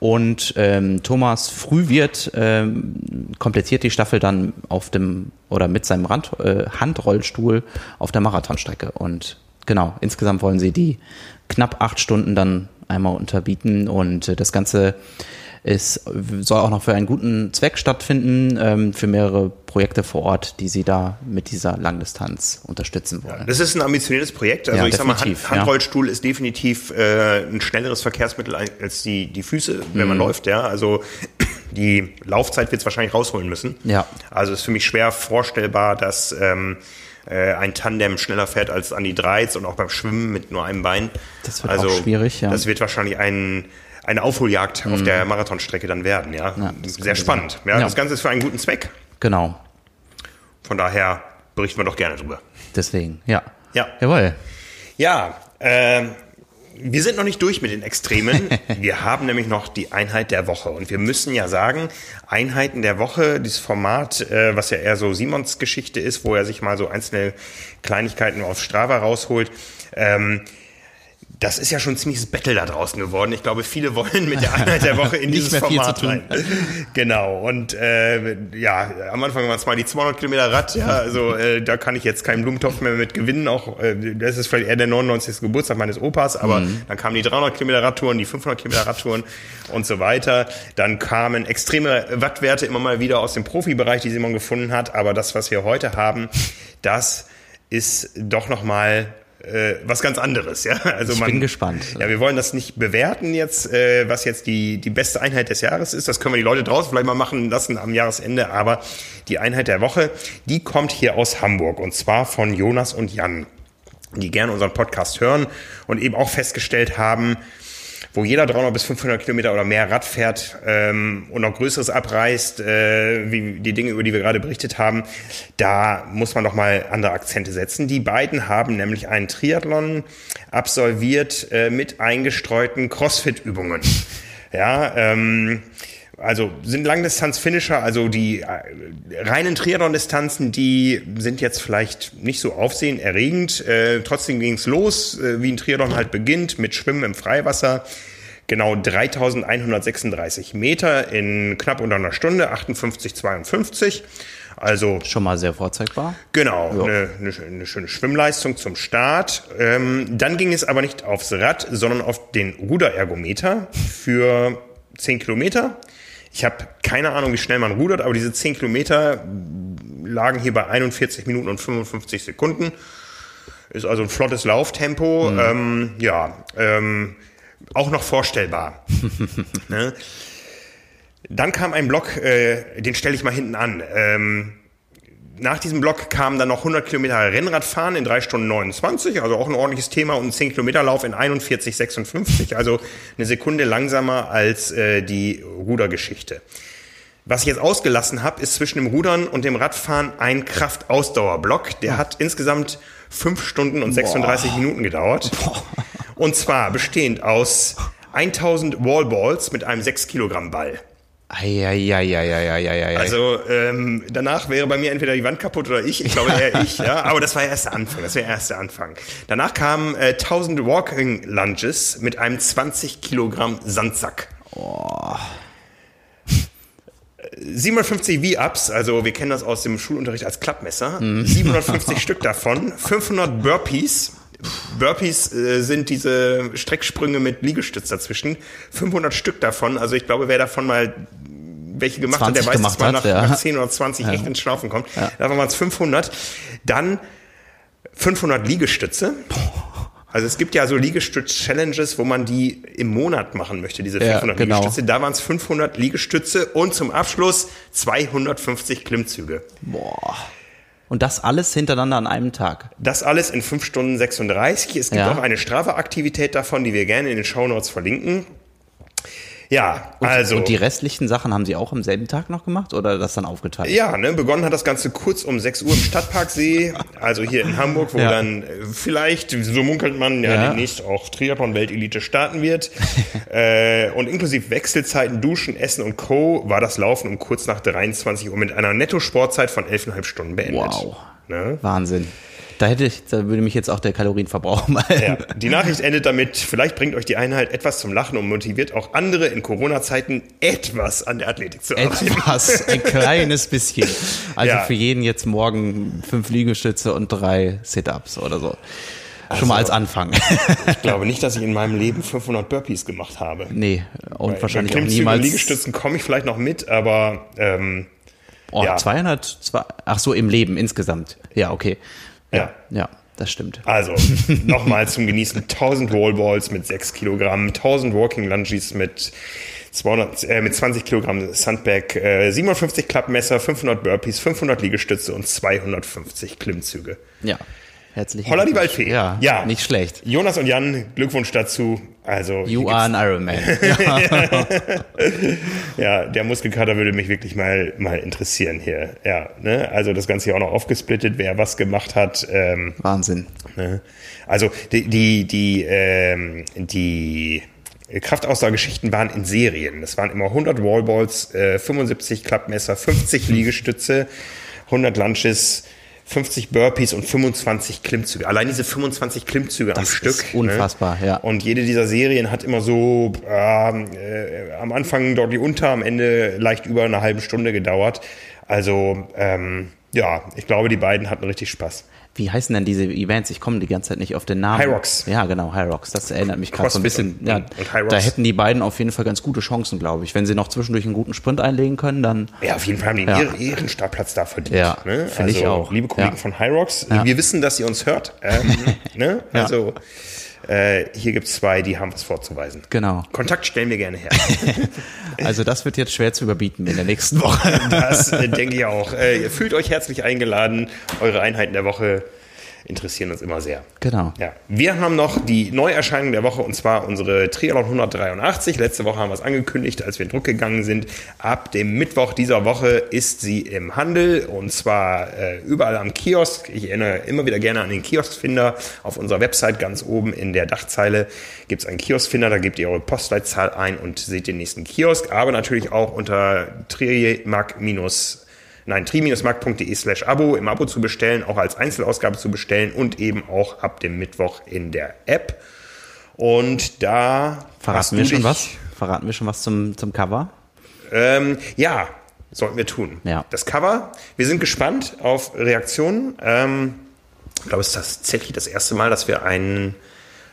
Und ähm, Thomas Frühwirt ähm, komplettiert die Staffel dann auf dem oder mit seinem Rand, äh, Handrollstuhl auf der Marathonstrecke. Und genau, insgesamt wollen sie die knapp acht Stunden dann einmal unterbieten. Und äh, das Ganze ist, soll auch noch für einen guten Zweck stattfinden, ähm, für mehrere Projekte vor Ort, die sie da mit dieser Langdistanz unterstützen wollen. Das ist ein ambitioniertes Projekt. Also Ja, ich sag mal, Hand, definitiv, ja. Handrollstuhl ist definitiv äh, ein schnelleres Verkehrsmittel als die, die Füße, wenn Mhm. man läuft. Ja, also die Laufzeit wird es wahrscheinlich rausholen müssen. Ja. Also ist für mich schwer vorstellbar, dass ähm, äh, ein Tandem schneller fährt als an die Dreiz und auch beim Schwimmen mit nur einem Bein. Das wird also, auch schwierig, ja. Mhm. Das wird wahrscheinlich ein eine Aufholjagd auf der Marathonstrecke dann werden, ja. Ja, Sehr spannend. Ja, Ja. Das Ganze ist für einen guten Zweck. Genau, Von daher berichten wir doch gerne drüber. deswegen, ja. Ja. Jawohl. Ja, ähm, wir sind noch nicht durch mit den Extremen. Wir haben nämlich noch die Einheit der Woche. Und wir müssen ja sagen, Einheiten der Woche, dieses Format, äh, was ja eher so Simons Geschichte ist, wo er sich mal so einzelne Kleinigkeiten auf Strava rausholt, ähm, das ist ja schon ein ziemliches Battle da draußen geworden. Ich glaube, viele wollen mit der Einheit der Woche in dieses Format rein. Genau. Und äh, ja, am Anfang waren es mal die 200 Kilometer Rad. Ja, also äh, da kann ich jetzt keinen Blumentopf mehr mit gewinnen. Auch äh, das ist vielleicht eher der 99. Geburtstag meines Opas. Aber dann kamen die 300 Kilometer Radtouren, die 500 Kilometer Radtouren und so weiter. Dann kamen extreme Wattwerte immer mal wieder aus dem Profibereich, die Simon gefunden hat. Aber das, was wir heute haben, das ist doch noch mal äh, was ganz anderes, ja. Also Ich man, bin gespannt. Ja, wir wollen das nicht bewerten jetzt, äh, was jetzt die die beste Einheit des Jahres ist. Das können wir die Leute draußen vielleicht mal machen lassen am Jahresende. Aber die Einheit der Woche, die kommt hier aus Hamburg und zwar von Jonas und Jan, die gerne unseren Podcast hören und eben auch festgestellt haben, wo jeder 300 bis 500 Kilometer oder mehr Rad fährt ähm, und noch Größeres abreißt, äh, wie die Dinge, über die wir gerade berichtet haben, da muss man doch mal andere Akzente setzen. Die beiden haben nämlich einen Triathlon absolviert äh, mit eingestreuten Crossfit-Übungen. Ja, ähm, also sind Langdistanz-Finisher, also die äh, reinen Triathlon-Distanzen, die sind jetzt vielleicht nicht so aufsehenerregend. Äh, trotzdem ging's los, äh, wie ein Triathlon halt beginnt, mit Schwimmen im Freiwasser. Genau 3136 Meter in knapp unter einer Stunde, 58,52. Also Schon mal sehr vorzeigbar. Genau, eine, eine, eine schöne Schwimmleistung zum Start. Ähm, dann ging es aber nicht aufs Rad, sondern auf den Ruderergometer für 10 Kilometer. Ich habe keine Ahnung, wie schnell man rudert, aber diese 10 Kilometer lagen hier bei 41 Minuten und 55 Sekunden. Ist also ein flottes Lauftempo. Ähm, ja, ähm, auch noch vorstellbar. ne? Dann kam ein Block, äh, den stelle ich mal hinten an. Ähm, nach diesem Block kamen dann noch 100 Kilometer Rennradfahren in 3 Stunden 29, also auch ein ordentliches Thema und ein 10 Kilometer Lauf in 41,56, also eine Sekunde langsamer als äh, die Rudergeschichte. Was ich jetzt ausgelassen habe, ist zwischen dem Rudern und dem Radfahren ein Kraftausdauerblock. Der hat insgesamt 5 Stunden und 36 Boah. Minuten gedauert. Boah. Und zwar bestehend aus 1000 Wallballs mit einem 6 Kilogramm Ball. Eieieiei. Also ähm, danach wäre bei mir entweder die Wand kaputt oder ich. Ich glaube eher ich, ja. Aber das war der erste Anfang. Das wäre der erste Anfang. Danach kamen äh, 1000 Walking Lunges mit einem 20 Kilogramm Sandsack. Oh. 750 V-Ups, also wir kennen das aus dem Schulunterricht als Klappmesser. 750 Stück davon. 500 Burpees. Burpees äh, sind diese Strecksprünge mit Liegestütz dazwischen. 500 Stück davon. Also ich glaube, wer davon mal welche gemacht hat, der weiß, dass man nach, ja. nach 10 oder 20 ja. echt ins Schlaufen kommt. Ja. Da waren es 500. Dann 500 Liegestütze. Also es gibt ja so Liegestütz-Challenges, wo man die im Monat machen möchte, diese 500 ja, genau. Liegestütze. Da waren es 500 Liegestütze und zum Abschluss 250 Klimmzüge. Boah. Und das alles hintereinander an einem Tag? Das alles in 5 Stunden 36. Es gibt ja. auch eine Strava-Aktivität davon, die wir gerne in den Shownotes verlinken. Ja, und, also. Und die restlichen Sachen haben Sie auch am selben Tag noch gemacht oder das dann aufgeteilt? Ja, ne, begonnen hat das Ganze kurz um 6 Uhr im Stadtparksee, also hier in Hamburg, wo ja. dann äh, vielleicht, so munkelt man, ja, ja. demnächst auch Triathlon-Weltelite starten wird. äh, und inklusive Wechselzeiten, Duschen, Essen und Co. war das Laufen um kurz nach 23 Uhr mit einer Netto-Sportzeit von 11,5 Stunden beendet. Wow. Ne? Wahnsinn. Da hätte ich, da würde mich jetzt auch der Kalorienverbrauch mal. Ja, die Nachricht endet damit, vielleicht bringt euch die Einheit etwas zum Lachen und motiviert auch andere in Corona-Zeiten etwas an der Athletik zu arbeiten. Etwas, ein kleines bisschen. Also ja. für jeden jetzt morgen fünf Liegestütze und drei Sit-Ups oder so. Also, Schon mal als Anfang. ich glaube nicht, dass ich in meinem Leben 500 Burpees gemacht habe. Nee, und Weil wahrscheinlich auch niemals. Liegestützen komme ich vielleicht noch mit, aber ähm, Oh, ja. 200, zwei, ach so, im Leben insgesamt. Ja, okay. Ja. Ja, das stimmt. Also, nochmal zum Genießen. 1000 Wallballs mit 6 Kilogramm, 1000 Walking Lunges mit 200, äh, mit 20 Kilogramm Sandbag, äh, 57 Klappmesser, 500 Burpees, 500 Liegestütze und 250 Klimmzüge. Ja. Herzlichen Holla die Waldfee. Ja, ja, nicht schlecht. Jonas und Jan, Glückwunsch dazu. Also You are an Iron Man. ja, der Muskelkater würde mich wirklich mal mal interessieren hier. Ja, ne? Also das Ganze hier auch noch aufgesplittet, wer was gemacht hat. Ähm, Wahnsinn. Ne? Also die die die ähm, die Kraftausdauergeschichten waren in Serien. Es waren immer 100 Wallballs, äh, 75 Klappmesser, 50 Liegestütze, 100 Lunches, 50 Burpees und 25 Klimmzüge. Allein diese 25 Klimmzüge das am Stück. Ist ne? unfassbar, ne? ja. Und jede dieser Serien hat immer so ähm, äh, am Anfang deutlich unter, am Ende leicht über eine halbe Stunde gedauert. Also ähm, ja, ich glaube, die beiden hatten richtig Spaß wie heißen denn diese Events? Ich komme die ganze Zeit nicht auf den Namen. High Rocks. Ja, genau, High Rocks. Das erinnert mich gerade so ein bisschen. Und, ja, und da hätten die beiden auf jeden Fall ganz gute Chancen, glaube ich. Wenn sie noch zwischendurch einen guten Sprint einlegen können, dann. Ja, auf jeden Fall haben die ja. ihren, ihren Startplatz da verdient. Ja, ne? finde also, ich auch. Liebe Kollegen ja. von High Rocks, wir wissen, dass ihr uns hört. Ähm, ne? Also äh, hier gibt es zwei, die haben was vorzuweisen. Genau. Kontakt stellen wir gerne her. also das wird jetzt schwer zu überbieten in der nächsten Woche. das äh, denke ich auch. Äh, ihr fühlt euch herzlich eingeladen, eure Einheiten der Woche interessieren uns immer sehr. Genau. Ja. Wir haben noch die Neuerscheinung der Woche und zwar unsere Triathlon 183. Letzte Woche haben wir es angekündigt, als wir in Druck gegangen sind. Ab dem Mittwoch dieser Woche ist sie im Handel und zwar äh, überall am Kiosk. Ich erinnere immer wieder gerne an den Kioskfinder. Auf unserer Website ganz oben in der Dachzeile gibt es einen Kioskfinder. Da gebt ihr eure Postleitzahl ein und seht den nächsten Kiosk. Aber natürlich auch unter trimark- nein, tri-markt.de slash Abo im Abo zu bestellen, auch als Einzelausgabe zu bestellen und eben auch ab dem Mittwoch in der App. Und da verraten wir schon was? Verraten wir schon was zum, zum Cover? Ähm, ja, sollten wir tun. Ja. Das Cover, wir sind gespannt auf Reaktionen. Ähm, ich glaube, es ist tatsächlich das erste Mal, dass wir einen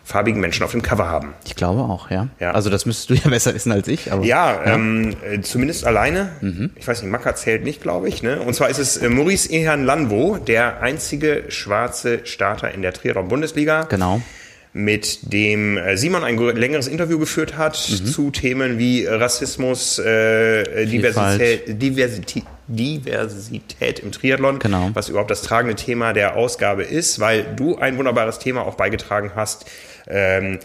farbigen Menschen auf dem Cover haben. Ich glaube auch, ja. ja. Also das müsstest du ja besser wissen als ich. Aber, ja, ja. Ähm, äh, zumindest alleine. Mhm. Ich weiß nicht, Macker zählt nicht, glaube ich. Ne? Und zwar ist es äh, Maurice Ehan Lanvo, der einzige schwarze Starter in der Trierer Bundesliga. Genau mit dem äh, Simon ein längeres Interview geführt hat mhm. zu Themen wie Rassismus, äh, Diversität, Diversität, Diversität im Triathlon, Genau. was überhaupt das tragende Thema der Ausgabe ist, weil du ein wunderbares Thema auch beigetragen hast. Ähm,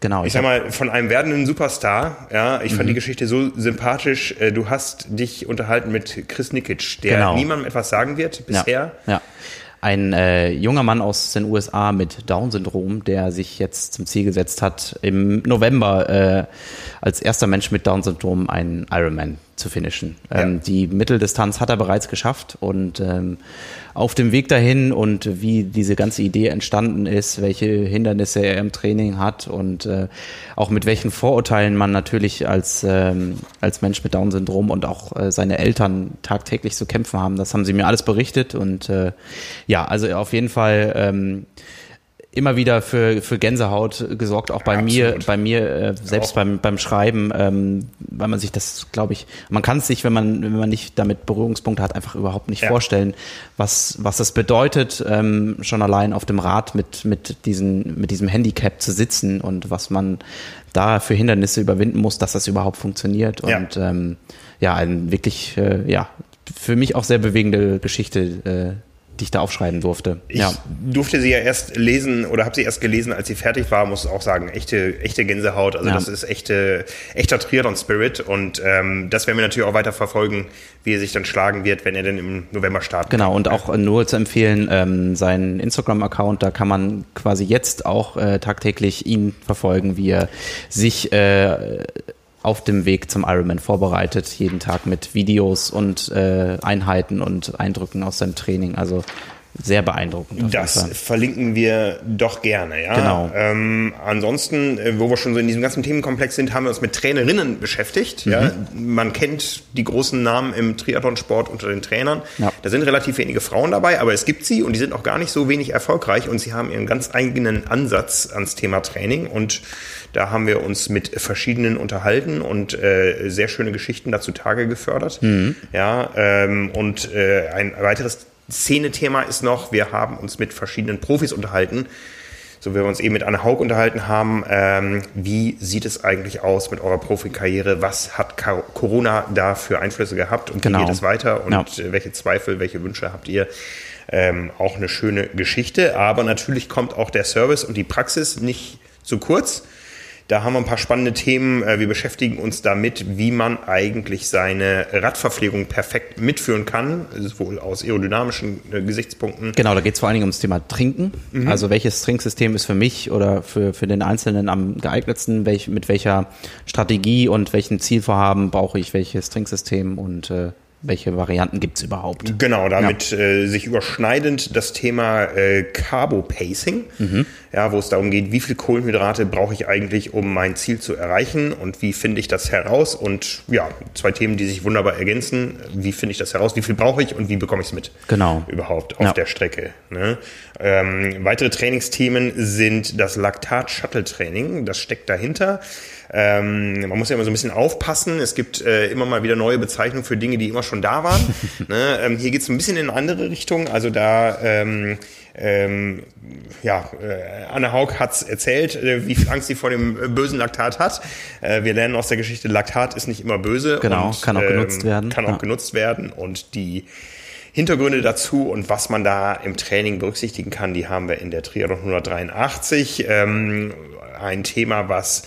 Genau. ich sag hab- mal, von einem werdenden Superstar, ja, ich Mhm. fand die Geschichte so sympathisch. Äh, Du hast dich unterhalten mit Chris Nikic, der Genau. niemandem etwas sagen wird bisher. Ja, ja. Ein äh, junger Mann aus den USA mit Down-Syndrom, der sich jetzt zum Ziel gesetzt hat, im November äh, als erster Mensch mit Down-Syndrom einen Ironman zu finishen. Ähm, Ja. Die Mitteldistanz hat er bereits geschafft und ähm, auf dem Weg dahin und wie diese ganze Idee entstanden ist, welche Hindernisse er im Training hat und äh, auch mit welchen Vorurteilen man natürlich als, ähm, als Mensch mit Down-Syndrom und auch äh, seine Eltern tagtäglich zu kämpfen haben. Das haben sie mir alles berichtet und äh, ja, also auf jeden Fall ähm, immer wieder für, für Gänsehaut gesorgt, auch bei mir, Absolut. bei mir äh, selbst Auch. beim, beim Schreiben, ähm, weil man sich das, glaube ich, man kann es sich, wenn man, wenn man nicht damit Berührungspunkte hat, einfach überhaupt nicht Ja. vorstellen, was, was das bedeutet, ähm, schon allein auf dem Rad mit, mit, diesen, mit diesem Handicap zu sitzen und was man da für Hindernisse überwinden muss, dass das überhaupt funktioniert. Ja. Und ähm, ja, ein wirklich, äh, ja, für mich auch sehr bewegende Geschichte, äh, die ich da aufschreiben durfte. Ich ja. durfte sie ja erst lesen oder habe sie erst gelesen, als sie fertig war, muss auch sagen, echte, echte Gänsehaut. Also Ja. das ist echte, echter Triathlon-Spirit und ähm, das werden wir natürlich auch weiter verfolgen, wie er sich dann schlagen wird, wenn er denn im November startet. Genau, und auch äh, nur zu empfehlen, ähm, seinen Instagram-Account, da kann man quasi jetzt auch äh, tagtäglich ihn verfolgen, wie er sich äh, auf dem Weg zum Ironman vorbereitet, jeden Tag mit Videos und äh, Einheiten und Eindrücken aus seinem Training. Also sehr beeindruckend. Das Fall. verlinken wir doch gerne, ja. Genau. Ähm, ansonsten, äh, wo wir schon so in diesem ganzen Themenkomplex sind, haben wir uns mit Trainerinnen beschäftigt. Ja. Mhm. Man kennt die großen Namen im Triathlonsport unter den Trainern. Ja. Da sind relativ wenige Frauen dabei, aber es gibt sie und die sind auch gar nicht so wenig erfolgreich und sie haben ihren ganz eigenen Ansatz ans Thema Training und da haben wir uns mit verschiedenen unterhalten und äh, sehr schöne Geschichten dazu Tage gefördert. Ja, ähm, und äh, ein weiteres Szenethema ist noch, wir haben uns mit verschiedenen Profis unterhalten, so wie wir uns eben mit Anne Haug unterhalten haben. Ähm, wie sieht es eigentlich aus mit eurer Profikarriere? Was hat Corona da für Einflüsse gehabt und Genau. wie geht es weiter? Und Ja. äh, welche Zweifel, welche Wünsche habt ihr? Ähm, auch eine schöne Geschichte, aber natürlich kommt auch der Service und die Praxis nicht zu kurz. Da haben wir ein paar spannende Themen. Äh, Wir beschäftigen uns damit, wie man eigentlich seine Radverpflegung perfekt mitführen kann, sowohl aus aerodynamischen äh, Gesichtspunkten. Genau, da geht es vor allen Dingen ums Thema Trinken. Mhm. Also welches Trinksystem ist für mich oder für, für den Einzelnen am geeignetsten? Welch, mit welcher Strategie und welchem Zielvorhaben brauche ich welches Trinksystem und äh, welche Varianten gibt es überhaupt? Genau, damit äh, sich überschneidend das Thema äh, Carbo-Pacing, ja, wo es darum geht, wie viel Kohlenhydrate brauche ich eigentlich, um mein Ziel zu erreichen und wie finde ich das heraus und ja, zwei Themen, die sich wunderbar ergänzen. Wie finde ich das heraus, wie viel brauche ich und wie bekomme ich es mit? Genau. Überhaupt auf Ja. der Strecke. Ne? Ähm, weitere Trainingsthemen sind das Laktat-Shuttle-Training, das steckt dahinter. Ähm, man muss ja immer so ein bisschen aufpassen. Es gibt äh, immer mal wieder neue Bezeichnungen für Dinge, die immer schon da waren. ne? ähm, hier geht es ein bisschen in eine andere Richtung. Also da, ähm, ähm, ja, äh, Anne Haug hat's erzählt, äh, wie viel Angst sie vor dem äh, bösen Laktat hat. Äh, wir lernen aus der Geschichte, Laktat ist nicht immer böse. Genau, und, kann auch genutzt werden. Kann auch Ja. genutzt werden und die Hintergründe dazu und was man da im Training berücksichtigen kann, die haben wir in der Triathlon 183. Ähm, ein Thema, was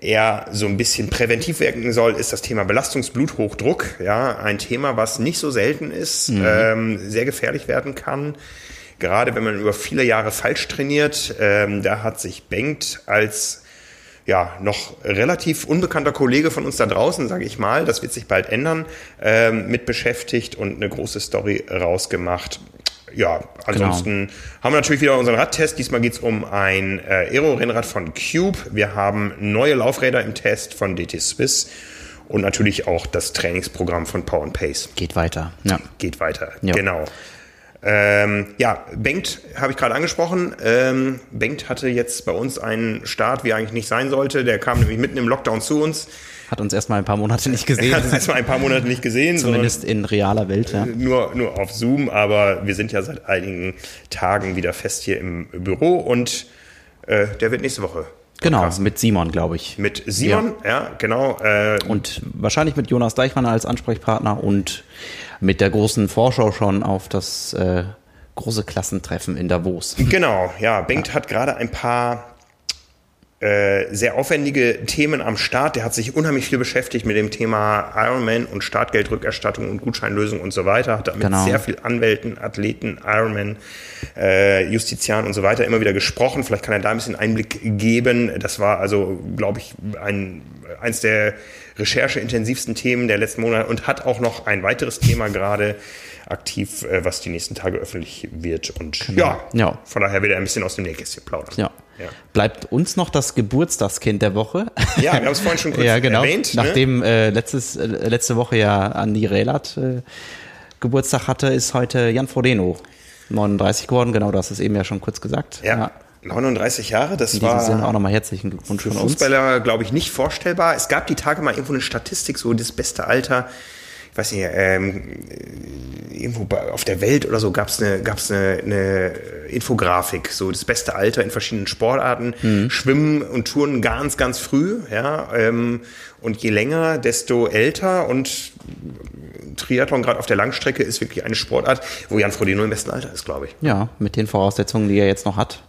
eher so ein bisschen präventiv wirken soll, ist das Thema Belastungsbluthochdruck. Ja, ein Thema, was nicht so selten ist, ähm, sehr gefährlich werden kann. Gerade wenn man über viele Jahre falsch trainiert, ähm, da hat sich Bengt als ja, noch relativ unbekannter Kollege von uns da draußen, sage ich mal, das wird sich bald ändern, ähm, mit beschäftigt und eine große Story rausgemacht. Ja, ansonsten haben wir natürlich wieder unseren Radtest. Diesmal geht's um ein äh, Aero-Rennrad von Cube. Wir haben neue Laufräder im Test von DT Swiss und natürlich auch das Trainingsprogramm von Power and Pace. Geht weiter. Ja. Geht weiter. Ja. Genau. Ähm, ja, Bengt habe ich gerade angesprochen. Ähm, Bengt hatte jetzt bei uns einen Start, wie er eigentlich nicht sein sollte. Der kam nämlich mitten im Lockdown zu uns. Hat uns erstmal ein paar Monate nicht gesehen. Hat es erstmal ein paar Monate nicht gesehen, Zumindest in realer Welt, ja. sondern nur, nur auf Zoom. Aber wir sind ja seit einigen Tagen wieder fest hier im Büro und äh, der wird nächste Woche Genau, mit Simon, glaube ich. Mit Simon, ja, ja genau. Äh, und wahrscheinlich mit Jonas Deichmann als Ansprechpartner und mit der großen Vorschau schon auf das äh, große Klassentreffen in Davos. Genau, ja. Bengt ja. hat gerade ein paar äh, sehr aufwendige Themen am Start. Der hat sich unheimlich viel beschäftigt mit dem Thema Ironman und Startgeldrückerstattung und Gutscheinlösung und so weiter. Hat da mit genau. sehr viel Anwälten, Athleten, Ironman, äh, Justizian und so weiter immer wieder gesprochen. Vielleicht kann er da ein bisschen Einblick geben. Das war also, glaube ich, ein, eins der rechercheintensivsten Themen der letzten Monate und hat auch noch ein weiteres Thema gerade aktiv, äh, was die nächsten Tage öffentlich wird. Und genau. ja, ja, von daher wird er ein bisschen aus dem Nähkästchen plaudern. Ja. Ja. Bleibt uns noch das Geburtstagskind der Woche. Ja, wir haben es vorhin schon kurz ja, genau. erwähnt. Ne? Nachdem äh, letztes, äh, letzte Woche ja Andi Relat äh, Geburtstag hatte, ist heute Jan Frodeno 39 geworden. Genau, das ist eben ja schon kurz gesagt. Ja. ja. 39 Jahre, das In war. Sinne auch nochmal herzlichen Glückwunsch für Fußballer, glaube ich, nicht vorstellbar. Es gab die Tage mal irgendwo eine Statistik, so das beste Alter weiß nicht, ähm, irgendwo auf der Welt oder so gab es eine, gab's eine, eine Infografik, so das beste Alter in verschiedenen Sportarten. Mhm. Schwimmen und Touren ganz, ganz früh, ja. Ähm, und je länger, desto älter und Triathlon gerade auf der Langstrecke ist wirklich eine Sportart, wo Jan Frodeno im besten Alter ist, glaube ich. Ja, mit den Voraussetzungen, die er jetzt noch hat,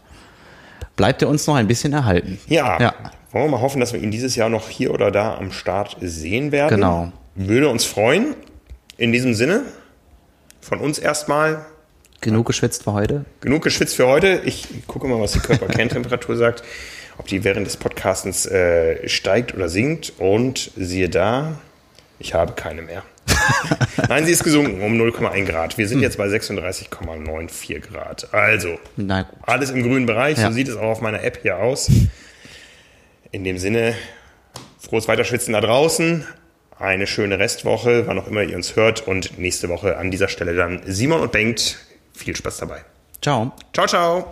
bleibt er uns noch ein bisschen erhalten. Ja. ja. Wollen wir mal hoffen, dass wir ihn dieses Jahr noch hier oder da am Start sehen werden. Genau. Würde uns freuen. In diesem Sinne, von uns erstmal. Genug geschwitzt für heute. Genug geschwitzt für heute. Ich gucke mal, was die Körperkerntemperatur sagt. Ob die während des Podcastens äh, steigt oder sinkt. Und siehe da, ich habe keine mehr. Nein, sie ist gesunken um 0,1 Grad. Wir sind hm. jetzt bei 36,94 Grad. Also, alles im grünen Bereich. Ja. So sieht es auch auf meiner App hier aus. In dem Sinne, frohes Weiterschwitzen da draußen eine schöne Restwoche, wann auch immer ihr uns hört. Und nächste Woche an dieser Stelle dann Simon und Bengt. Viel Spaß dabei. Ciao. Ciao, ciao.